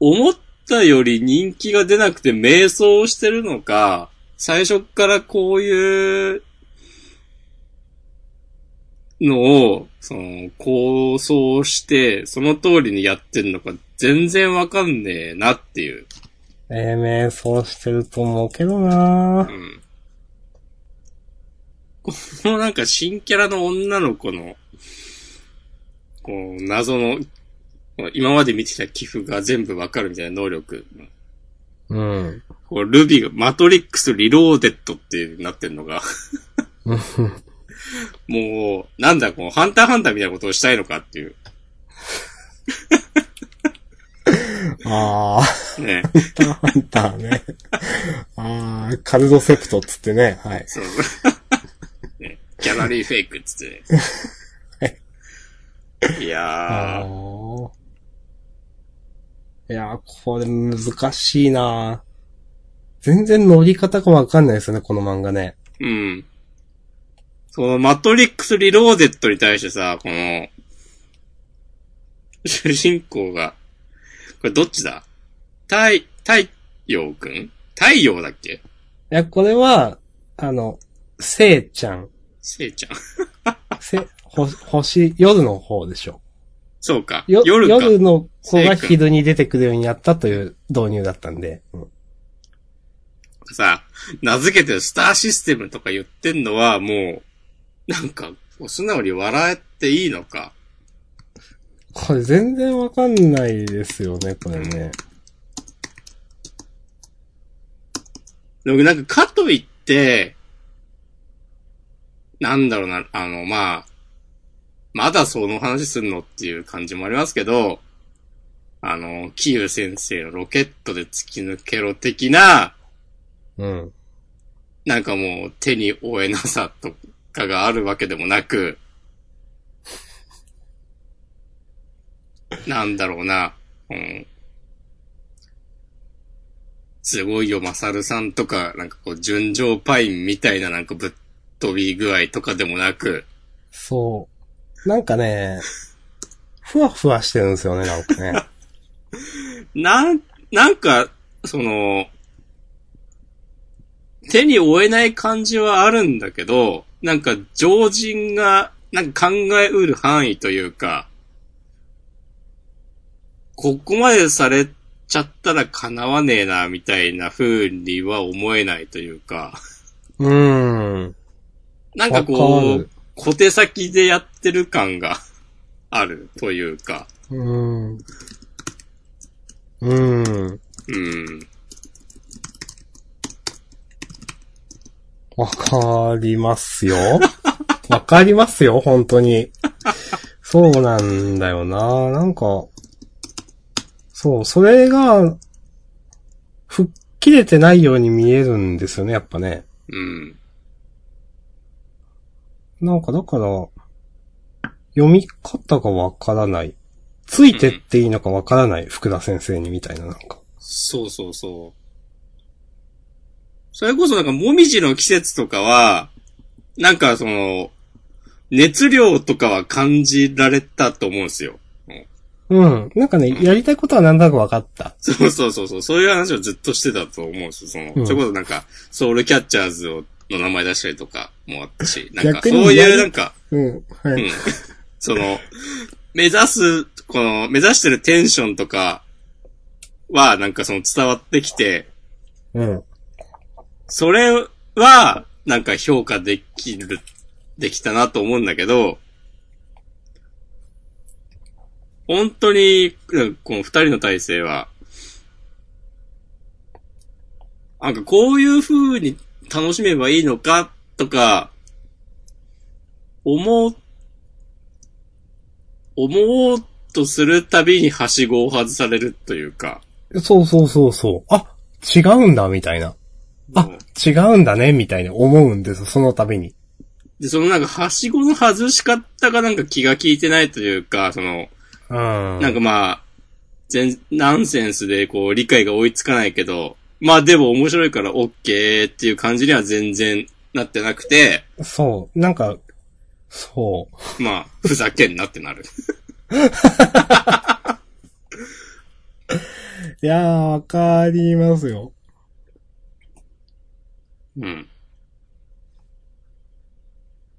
思ったより人気が出なくて迷走してるのか、最初っからこういうのを、その、構想して、その通りにやってるのか、全然わかんねえなっていう。えー、瞑想してると思うけどなうん。このなんか新キャラの女の子の、こう、謎の、今まで見てきた寄付が全部わかるみたいな能力。うん。こうルビーがマトリックスリローデッドってなってんのが、もう、なんだ、こう、ハンターハンターみたいなことをしたいのかっていう。あね。ー、ハンターハンターね。あー、カルドセプトっつってね。はい。そう。ね、ギャラリーフェイクっつってね。いやあー、ー。いやー、これ難しいな全然乗り方がわかんないですよね、この漫画ね。うん。そのマトリックスリローデッドに対してさ、この、主人公が、これどっちだ？太、太陽くん？太陽だっけ？いや、これは、あの、せいちゃん。せいちゃん。せ、ほ、星、夜の方でしょ。そうか。よ夜か。夜の子が昼に出てくるようになったという導入だったんで。うんさ、名付けてスターシステムとか言ってんのはもう、なんか、素直に笑っていいのか。これ全然わかんないですよね、これね。でもなんか、かといって、なんだろうな、あの、まあ、まだその話すんのっていう感じもありますけど、あの、キユ先生のロケットで突き抜けろ的な、うん。なんかもう手に負えなさとかがあるわけでもなく、なんだろうな、うん。すごいよ、マサルさんとか、なんかこう、純情パインみたいななんかぶっ飛び具合とかでもなく、そう。なんかね、ふわふわしてるんですよね、なんかね。なん、なんか、その、手に負えない感じはあるんだけど、なんか常人が、なんか考えうる範囲というか、ここまでされちゃったら叶わねえな、みたいな風には思えないというか、うーん。なんかわこう小手先でやってる感が あるというか、うーん。うーん。うん。わかりますよ。わかりますよ、本当に。そうなんだよな。なんか、そう、それが、吹っ切れてないように見えるんですよね、やっぱね。うん。なんかだから、読み方がわからない。ついてっていいのかわからない、福田先生にみたいな、なんか。そうそうそう。それこそなんか、もみじの季節とかは、なんかその、熱量とかは感じられたと思うんですよ。うん。なんかね、やりたいことはなんとなくわかった。そうそうそうそう。そういう話をずっとしてたと思うんですよ。その、うんそれこそなんか、ソウルキャッチャーズをの名前出したりとかもあったし、なんか逆そういうなんか、うん。はうんい。その、目指す、この、目指してるテンションとかは、なんかその伝わってきて、うん。それは、なんか評価できる、できたなと思うんだけど、本当に、この二人の体制は、なんかこういう風に楽しめばいいのかとか、思う、思おうとするたびにはしごを外されるというか、そうそうそうそう。あ、違うんだ、みたいな。あうん、違うんだね、みたいな思うんです、その度に。で、そのなんか、はしごの外し方がなんか気が利いてないというか、その、うん。なんかまあ、全、ナンセンスでこう、理解が追いつかないけど、まあでも面白いからオッケーっていう感じには全然なってなくて、そう、なんか、そまあ、ふざけんなってなる。う。いやー、わかりますよ。うん。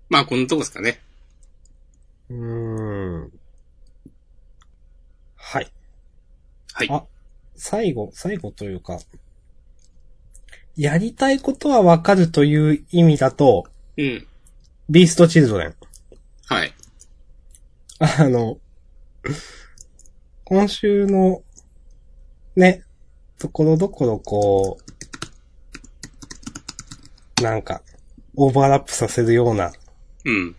まあ、こんなとこですかね。うーん。はい。はい。あ最後、最後というか、やりたいことはわかるという意味だと、うん。ビーストチルドレン。はい。あの、今週の、ね、ところどころこう、なんか、オーバーラップさせるようなうん。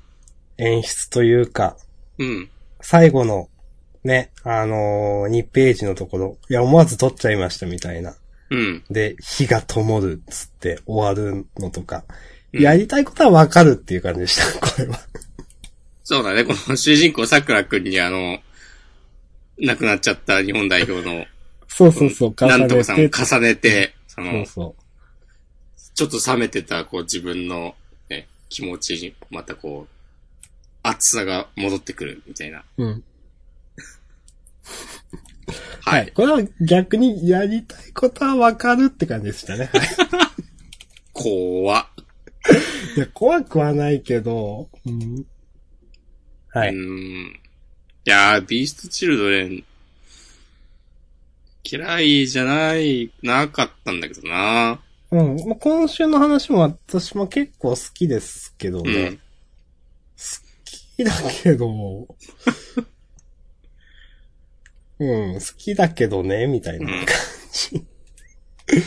演出というか、うん。最後の、ね、あのー、2ページのところ、いや、思わず撮っちゃいましたみたいな。うん。で、火が灯るっつって終わるのとか、うんやりたいことはわかるっていう感じでした、これは。そうだね。この主人公、桜くんにあの、亡くなっちゃった日本代表の、そうそうそう、なんとかさんを重ねて。重ねて、そそうの、そちょっと冷めてた、こう自分の、ね、気持ちに、またこう、熱さが戻ってくるみたいな。う。うん。ははいい。。これは逆にやりたいことはわかるって感じでしたね。はい 怖っ。いや、怖くはないけど、うん、はうい。ーん。いやー、ビーストチルドレン、嫌いじゃない、なかったんだけどなうん。まあ、今週の話も私も結構好きですけどうね。ん。好きだけど、うん、好きだけどね、みたいな感じ。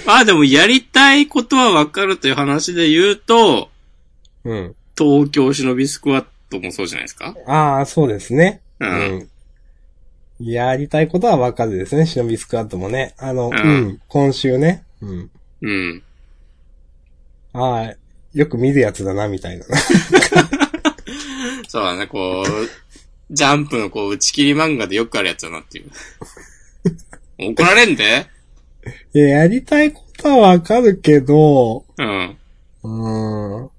まあでもやりたいことはわかるという話で言うと、うん。東京忍びスクワットもそうじゃないですか？ああ、そうですね。うんやりたいことはわかるですね、忍びスクワットもね。あの、ううんん、今週ね。うん。うん。ああ、よく見るやつだな、みたいな。そうだね、こう、ジャンプのこう、打ち切り漫画でよくあるやつだなっていう。怒られんで？いや、やりたいことはわかるけど、うん。うーん。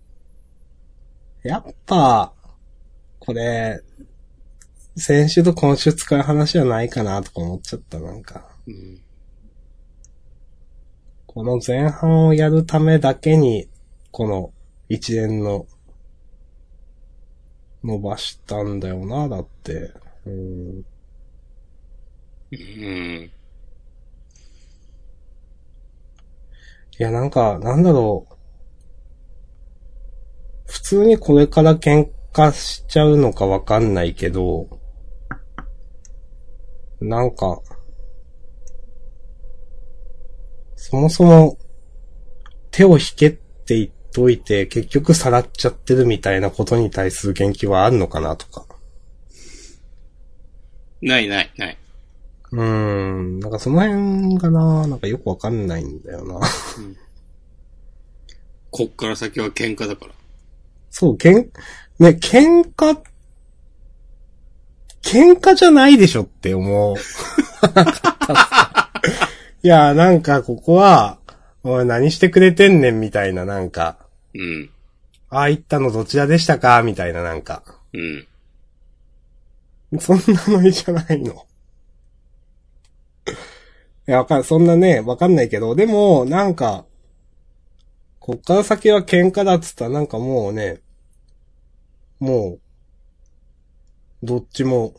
やっぱ、これ、先週と今週使う話はないかなとか思っちゃった、なんか。うんこの前半をやるためだけに、この一連の、伸ばしたんだよな、だって。うん。うん。いや、なんか、なんだろう。普通にこれから喧嘩しちゃうのかわかんないけど、なんか、そもそも、手を引けって言っといて、結局さらっちゃってるみたいなことに対する言及はあるのかなとか。ないないない。うーん、なんかその辺がな、なんかよくわかんないんだよな。こっから先は喧嘩だから。そう、けん、ね、喧嘩、喧嘩じゃないでしょって思う。いや、なんかここは、おい何してくれてんねんみたいななんか、うん。ああ言ったのどちらでしたか？みたいななんか。うん。そんなノリじゃないの。いや、わかん、そんなね、わかんないけど、でも、なんか、こっから先は喧嘩だっつったらなんかもうね、もう、どっちも、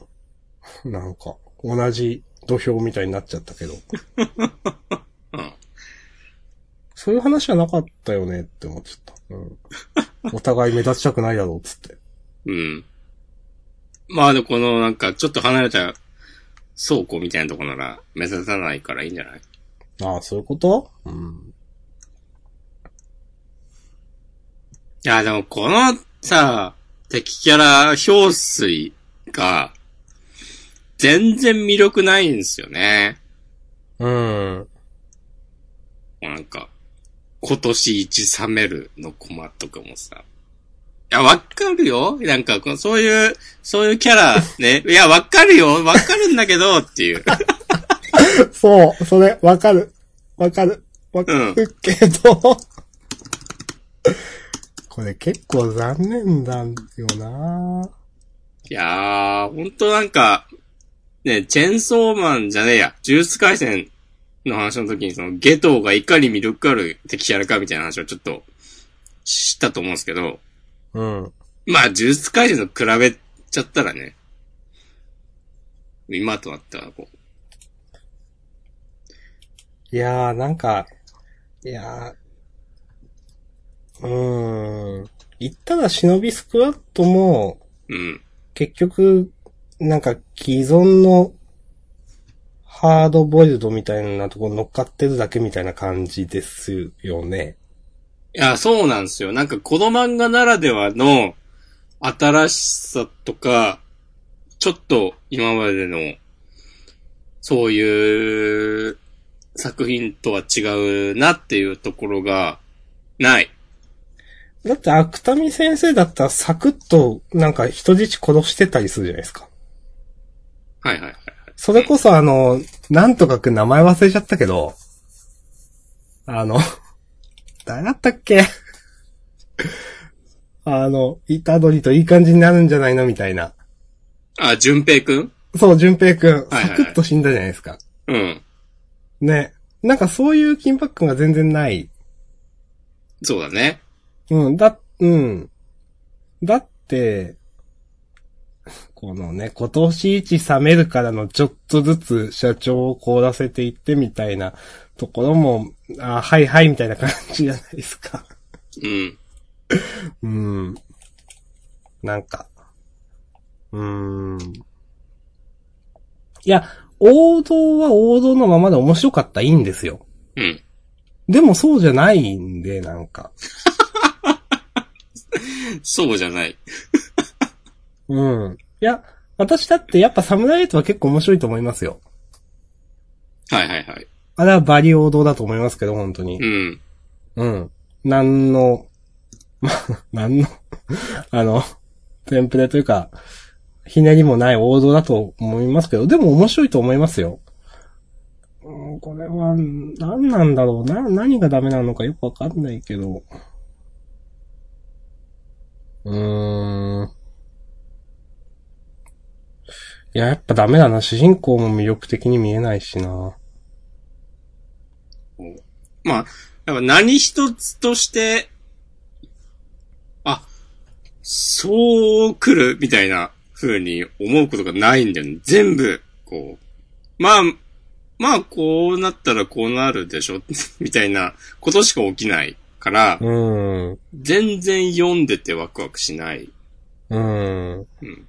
なんか、同じ土俵みたいになっちゃったけど。うん。そういう話はなかったよねって思っちゃった。うん。お互い目立ちたくないだろうっつって。うん。まあで、このなんかちょっと離れた倉庫みたいなとこなら目立たないからいいんじゃない？ああ、そういうこと？うん。いや、でもこのさ、敵キャラ、氷水が、全然魅力ないんですよね。うん。なんか、今年一冷めるのコマとかもさ。いや、わかるよなんか、そういう、そういうキャラ、ね。いや、わかるよわかるんだけど、っていう。そう、それ、わかる。わかる。わかるけど、これ結構残念だよないやー、ほんとなんか、ね、チェンソーマンじゃねえや、呪術回戦の話の時にそのゲトウがいかに魅力ある敵キャラかみたいな話をちょっとしたと思うんですけど、うん。まあ呪術回戦と比べちゃったらね、今となったらこいやー、なんか、いやー、うーん。言ったら忍びスクワットも、う、うん、結局、なんか既存のハードボイルドみたいなところ乗っかってるだけみたいな感じですよね。いや、そうなんですよ。なんかこの漫画ならではの新しさとか、ちょっと今までの、そういう作品とは違うなっていうところがない。だって、芥見先生だったらサクッとなんか人質殺してたりするじゃないですか。はいはいはい。それこそあの、なんとかくん名前忘れちゃったけど、あの、誰だったっけ？あの、板取といい感じになるんじゃないのみたいな。あ、淳平くん？そう、淳平くん、はいはいサクッと死んだじゃないですか。うん。ね。なんかそういう緊迫感が全然ない。そうだね。うん、だ、うん。だって、このね、今年一冷めるからのちょっとずつ社長を凍らせていってみたいなところも、あはいはいみたいな感じじゃないですか。うん。うん。なんか。うーん。いや、王道は王道のままで面白かったらいいんですよ。うん。でもそうじゃないんで、なんか。そうじゃない。うん。いや、私だってやっぱサムライエイトは結構面白いと思いますよ。はいはいはい。あれはバリ王道だと思いますけど、本当にう。ん。うん。なんの、ま、なんの、あの、テンプレというか、ひねりもない王道だと思いますけど、でも面白いと思いますよ。うん、これは、何なんだろうな、何がダメなのかよくわかんないけど。うーん。いや、やっぱダメだな。主人公も魅力的に見えないしな。まあ、やっぱ何一つとして、あ、そう来るみたいな風に思うことがないんだよね。全部、こう。まあ、まあ、こうなったらこうなるでしょ みたいなことしか起きないから、うーん。全然読んでてワクワクしない。うーん。うん。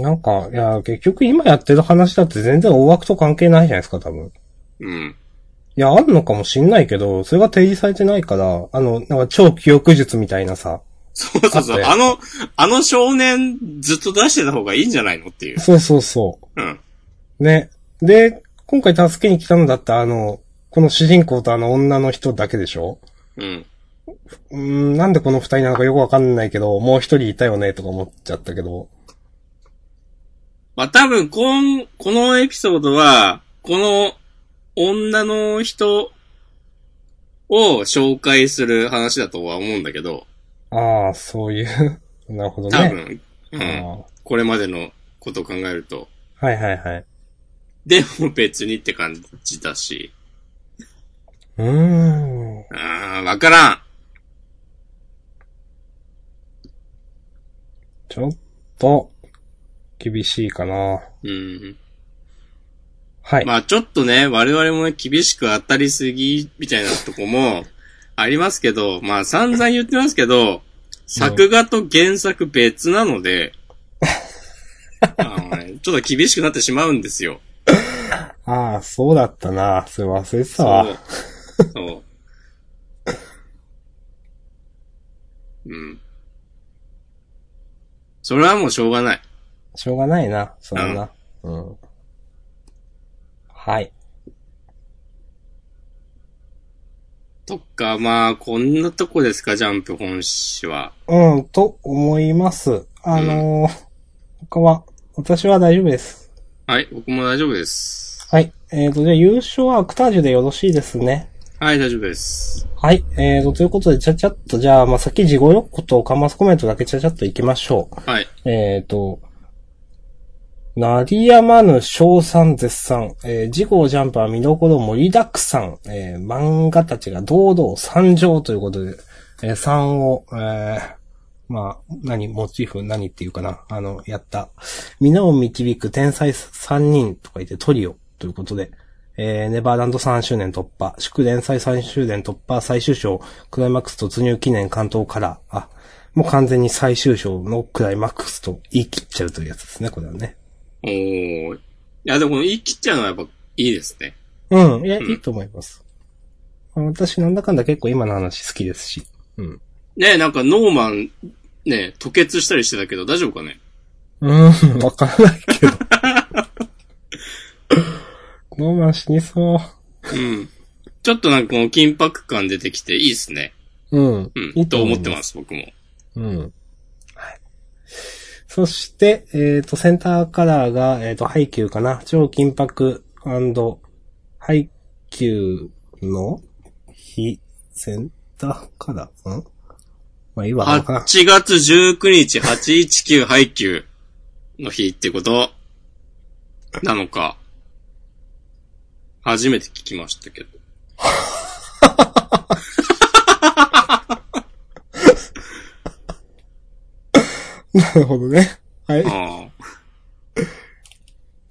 なんか、いや、結局今やってる話だって全然大枠と関係ないじゃないですか、多分。うん。いや、あるのかもしんないけど、それが提示されてないから、あの、なんか超記憶術みたいなさ。そうそうそう。ああの、あの少年ずっと出してた方がいいんじゃないのっていう。そうそうそうん。う。ね。で、今回助けに来たのだってあの、この主人公とあの女の人だけでしょ？うん。うーん、なんでこの二人なのかよくわかんないけど、もう一人いたよね、とか思っちゃったけど。まあ多分、こん、このエピソードは、この女の人を紹介する話だとは思うんだけど、ああ、そういう。なるほどね。多分、うん。あこれまでのことを考えると。あはいはいはい。でも別にって感じだし。うーん。あー、わからん。ちょっと、厳しいかな。うん。はい。まあちょっとね、我々もね厳しく当たりすぎみたいなとこも ありますけど、まあ散々言ってますけど、作画と原作別なので、あのね、ちょっと厳しくなってしまうんですよ。ああ、そうだったな。それ忘れてたわ。そう。そう。うん。それはもうしょうがない。しょうがないな、そんな。うん。はい。とか、まあ、こんなとこですか、ジャンプ本誌は。うん、と思います。あのー他は、私は大丈夫です。はい、僕も大丈夫です。はい。えーと、じゃあ優勝はアクタージュでよろしいですね。はい、大丈夫です。はい。えーと、ということで、ちゃちゃっと、じゃあ、まあ、先、事後予告とカンマスコメントだけちゃちゃっと行きましょはい。う。えーと、鳴りやまぬ賞賛絶賛。えー、事後ジャンプは見どころ盛りだくさん。えー、漫画たちが堂々参上ということで、えー、3を、えー、まあ、何、モチーフ、何っていうかな。あの、やった。皆を導く天才3人とか言ってトリオということで、えー、ネバーランド3周年突破、祝連載3周年突破最終章、クライマックス突入記念関東カラー。あ、もう完全に最終章のクライマックスと言い切っちゃうというやつですね、これはね。おー。いや、でも言い切っちゃうのはやっぱいいですね。うん、いや、うんいいと思います。私なんだかんだ結構今の話好きですし。うん。ねなんかノーマン、ね吐血したりしてたけど大丈夫かね？うん、わからないけど。ノーマン死にそうん。ちょっとなんかこの緊迫感出てきていいですね。う。うん。うん。いいと思ってすます、僕も。うん。はい。そして、えっ、と、センターカラーが、えっ、と、ハイキューかな。超緊迫ハイキューの非センターカラー？ん？まあいいわ。わからん8月19日819配給の日ってこと？なのか。初めて聞きましたけど。なるほどね。はい。あ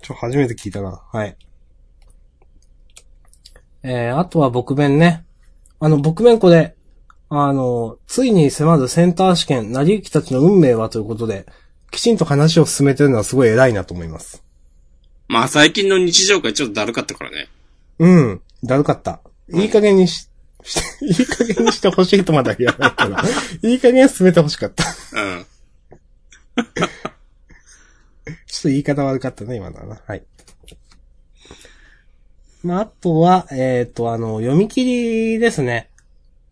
ちょ、初めて聞いたな。はい。えー、あとは僕弁ね。あの、僕弁これ、あの、ついに迫るセンター試験、成り行きたちの運命はということで、きちんと話を進めてるのはすごい偉いなと思います。まあ最近の日常会ちょっとだるかったからね。うん。だるかった。いい加減にし、し いい加減にしてほしいとまでは言わないけど、いい加減進めてほしかった。ちょ。っと言い方悪かったね、今のはな。はい。まあ、あとは、えっ、と、あの、読み切りですね。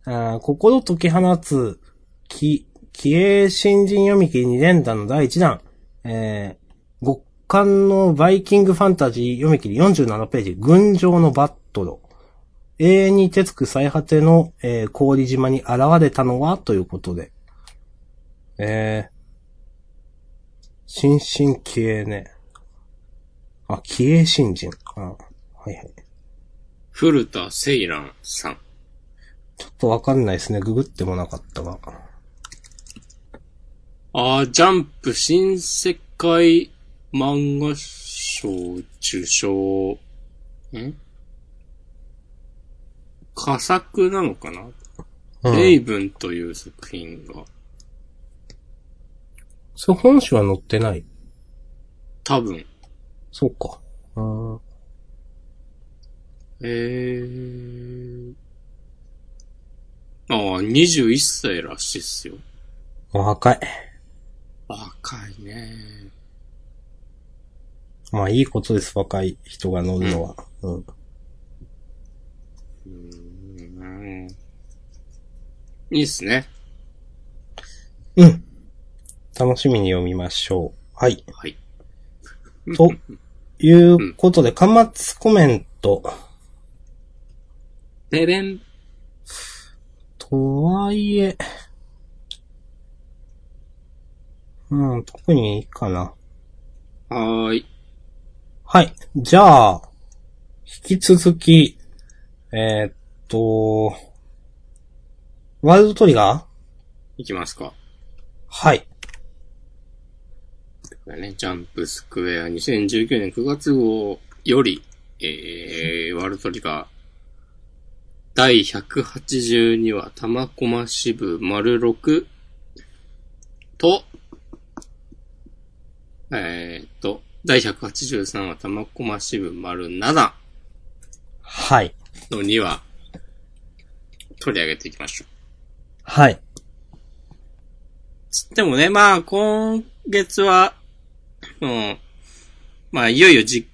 あ心解き放つ、き、気鋭新人読み切り2連弾の第1弾。えー、極寒のバイキングファンタジー読み切り47ページ、群青のバットロ。永遠に手つく最果ての、えー氷島に現れたのは？ということで。えー、新進気鋭ね。あ、気鋭新人。あ、はいはい。古田セイランさん。ちょっとわかんないですね。ググってもなかったが。あージャンプ新世界漫画賞受賞。ん？佳作なのかな、うんレイブンという作品が、それ本誌は載ってない？多分、そうか。うん。えー、ああ、21歳らしいっすよ。若い。若いね。まあいいことです、若い人が乗るのは。うん。うん。いいっすね。うん。楽しみに読みましょう。はい。はい。ということで、端末コメント。でれん。とはいえ、うん、特にいいかな。はーい。はい。じゃあ、引き続き、えーっと、ワールドトリガー？いきますか。はい。これね、ジャンプスクエア2019年9月号より、えー、ワールドトリガー、第182話、玉駒支部丸6と、えーっと、第183話、玉駒支部丸7はい。の2話、取り上げていきましょう。はい。つってもね、まあ、今月は、うん、まあ、いよいよ実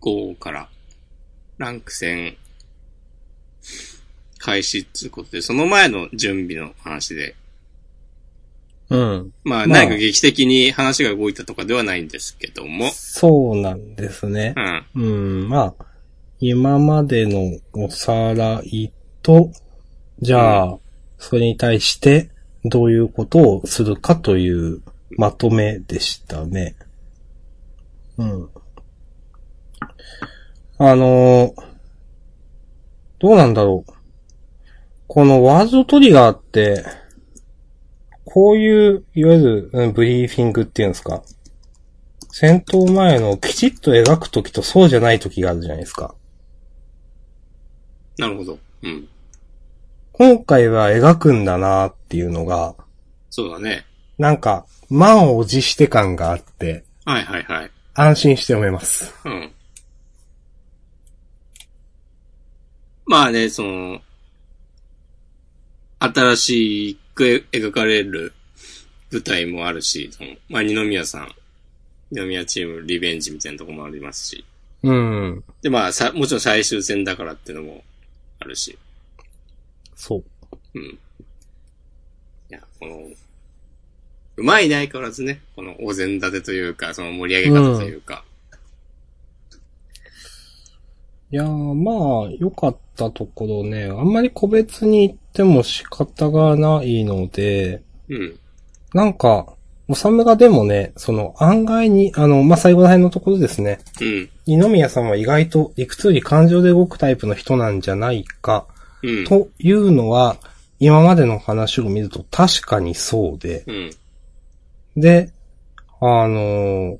行から、ランク戦、開始っていうことで、その前の準備の話で、うん。まあ、まあ。何か劇的に話が動いたとかではないんですけども、そうなんですね。う。ん、うん、まあ、今までのおさらいと、じゃあ、それに対して、どういうことをするかというまとめでしたね。うん。あのーどうなんだろう。このワールドトリガーって、こういう、いわゆる、うんブリーフィングっていうんですか。戦闘前のきちっと描くときとそうじゃないときがあるじゃないですか。なるほど。うん。今回は描くんだなっていうのが、そうだね。なんか、満を持して感があって、はいはいはい。安心して読めます。うん。まあね、その、新しく描かれる舞台もあるし、そのまあ二宮さん、二宮チームリベンジみたいなところもありますし。うん。で、まあさ、もちろん最終戦だからっていうのもあるし。そう。うん。いや、この、うまいね、相変わらずね。このお膳立てというか、その盛り上げ方というか。いやー、まあ、良かったところね、あんまり個別に言っても仕方がないので、うん。なんか、おさむがでもね、その案外に、あの、まあ、最後ら辺のところですね。うん。二宮さんは意外と理屈より感情で動くタイプの人なんじゃないか、うん。というのは、今までの話を見ると確かにそうで、うん。で、あのー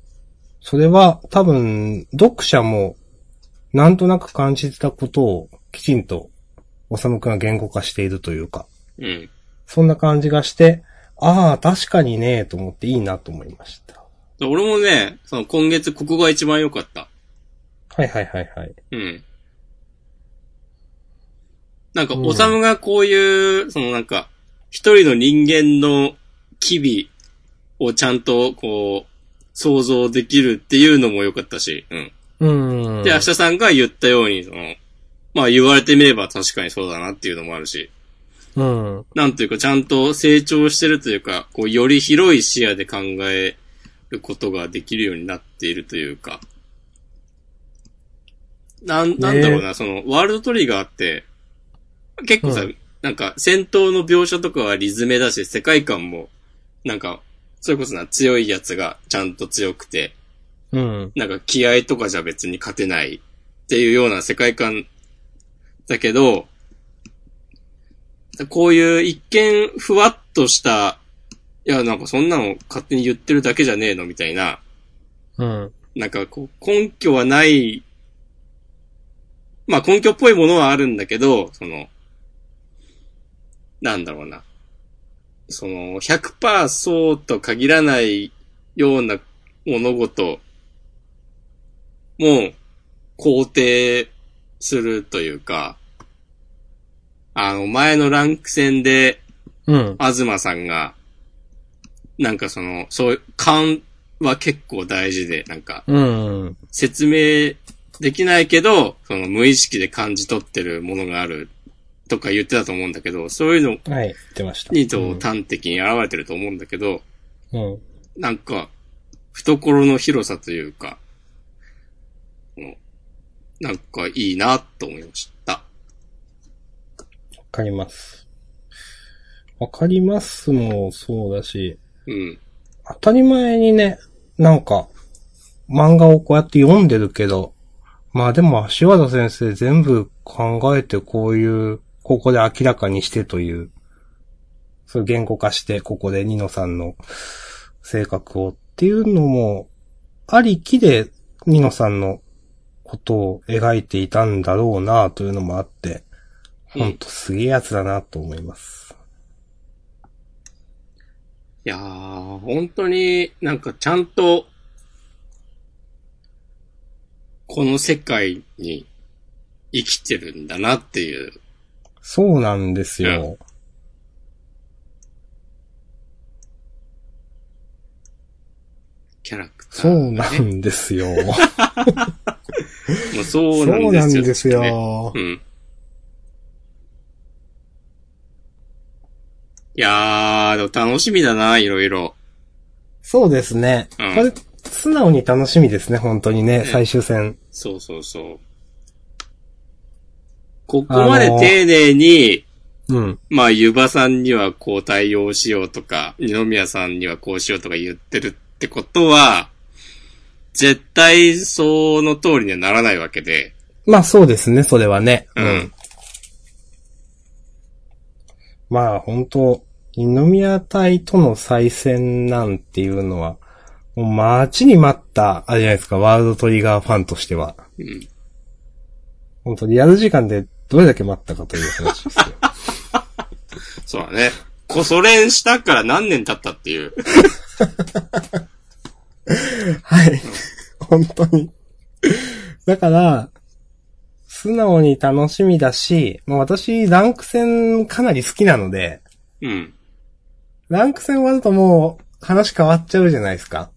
それは多分、読者も、なんとなく感じてたことをきちんと、おさむくんが言語化しているというか、うん。そんな感じがして、ああ、確かにね、と思っていいなと思いました。俺もね、その今月ここが一番良かった。はいはいはいはい。うん。なんか、うんおさむがこういう、そのなんか、一人の人間の機微をちゃんとこう、想像できるっていうのも良かったし、うん。うーん。で、明日さんが言ったように、その、まあ言われてみれば確かにそうだなっていうのもあるし、うん。なんというかちゃんと成長してるというか、こう、より広い視野で考えることができるようになっているというか、なん、なんだろうな、その、ワールドトリガーって、結構さ、うんなんか、戦闘の描写とかはリズメだし、世界観も、なんか、それこそな、強いやつがちゃんと強くて、うん。なんか気合とかじゃ別に勝てないっていうような世界観だけど、こういう一見ふわっとした、いや、なんかそんなの勝手に言ってるだけじゃねえのみたいな、うん。なんかこう根拠はない、まあ根拠っぽいものはあるんだけど、その、なんだろうな。その、100%そうと限らないような物事も肯定するというか、あの、前のランク戦で、うん。東さんが、なんかその、そういう、勘は結構大事で、なんか、うん。説明できないけど、その無意識で感じ取ってるものがあるとか言ってたと思うんだけど、そういうのはい、言ってました。にと端的に現れてると思うんだけど、うん。うん。なんか、懐の広さというか、なんかいいなと思いました。わかります。わかりますもそうだし、うん。当たり前にね、なんか、漫画をこうやって読んでるけど、まあでも足和田先生全部考えてこういう、ここで明らかにしてという、そう言語化して、ここでニノさんの性格をっていうのも、ありきでニノさんのことを描いていたんだろうなというのもあって、うんほんとすげえやつだなと思います。いやー、本当になんかちゃんと、この世界に生きてるんだなっていう。そうなんですよ。キャラクター、そうなんですよ。もうそうなんそうですよ。なんですねよ。うん。いやー、でも楽しみだな、いろいろ。そうですね。うんこれ、素直に楽しみですね、本当にね、ん最終戦。そうそうそう。ここまで丁寧に、うん。まあ、ゆばさんにはこう対応しようとか、二宮さんにはこうしようとか言ってるってことは、絶対その通りにはならないわけで、まあそうですね、それはね。うん。まあ本当二宮隊との再戦なんていうのは、もう待ちに待った、あれじゃないですか、ワールドトリガーファンとしては。うん。本当リアル時間でどれだけ待ったかという話ですよ。そうだね。こそ練したから何年経ったっていう。はい。本当に。だから、素直に楽しみだし、もう私、ランク戦かなり好きなので、うん。ランク戦終わるともう話変わっちゃうじゃないですか。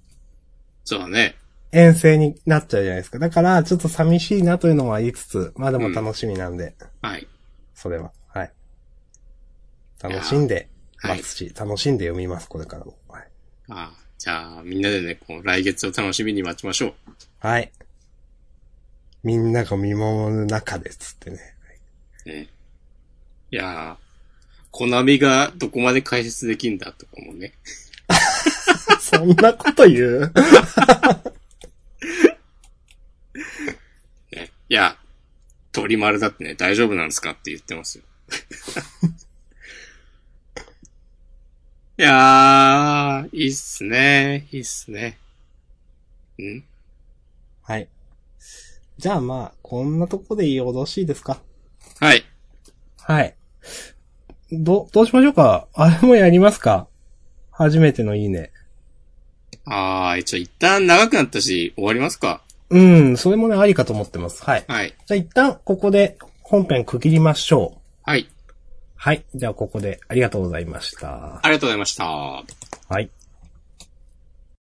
そうだね。遠征になっちゃうじゃないですか。だから、ちょっと寂しいなというのもありつつ、まあでも楽しみなんで、はい。それは。はい。楽しんで、はい待つし、楽しんで読みます、これからも。はい。ああじゃあ、みんなでね、こう、来月を楽しみに待ちましょう。はい。みんなが見守る中で、つってね。ね。いやー、コナミがどこまで解説できんだとかもね。そんなこと言う ねいや、鳥丸だってね、大丈夫なんですかって言ってますよ。いやー、いいっすね。いいっすね。ん？はい。じゃあまあ、こんなとこでよろしいですか？はい。はい。ど、どうしましょうか？あれもやりますか？初めてのいいね。あー、一応一旦長くなったし、終わりますか？うん、それもね、ありかと思ってます。はい。はい。じゃあ一旦、ここで本編区切りましょう。はい。はい。じゃあここでありがとうございました。ありがとうございました。はい。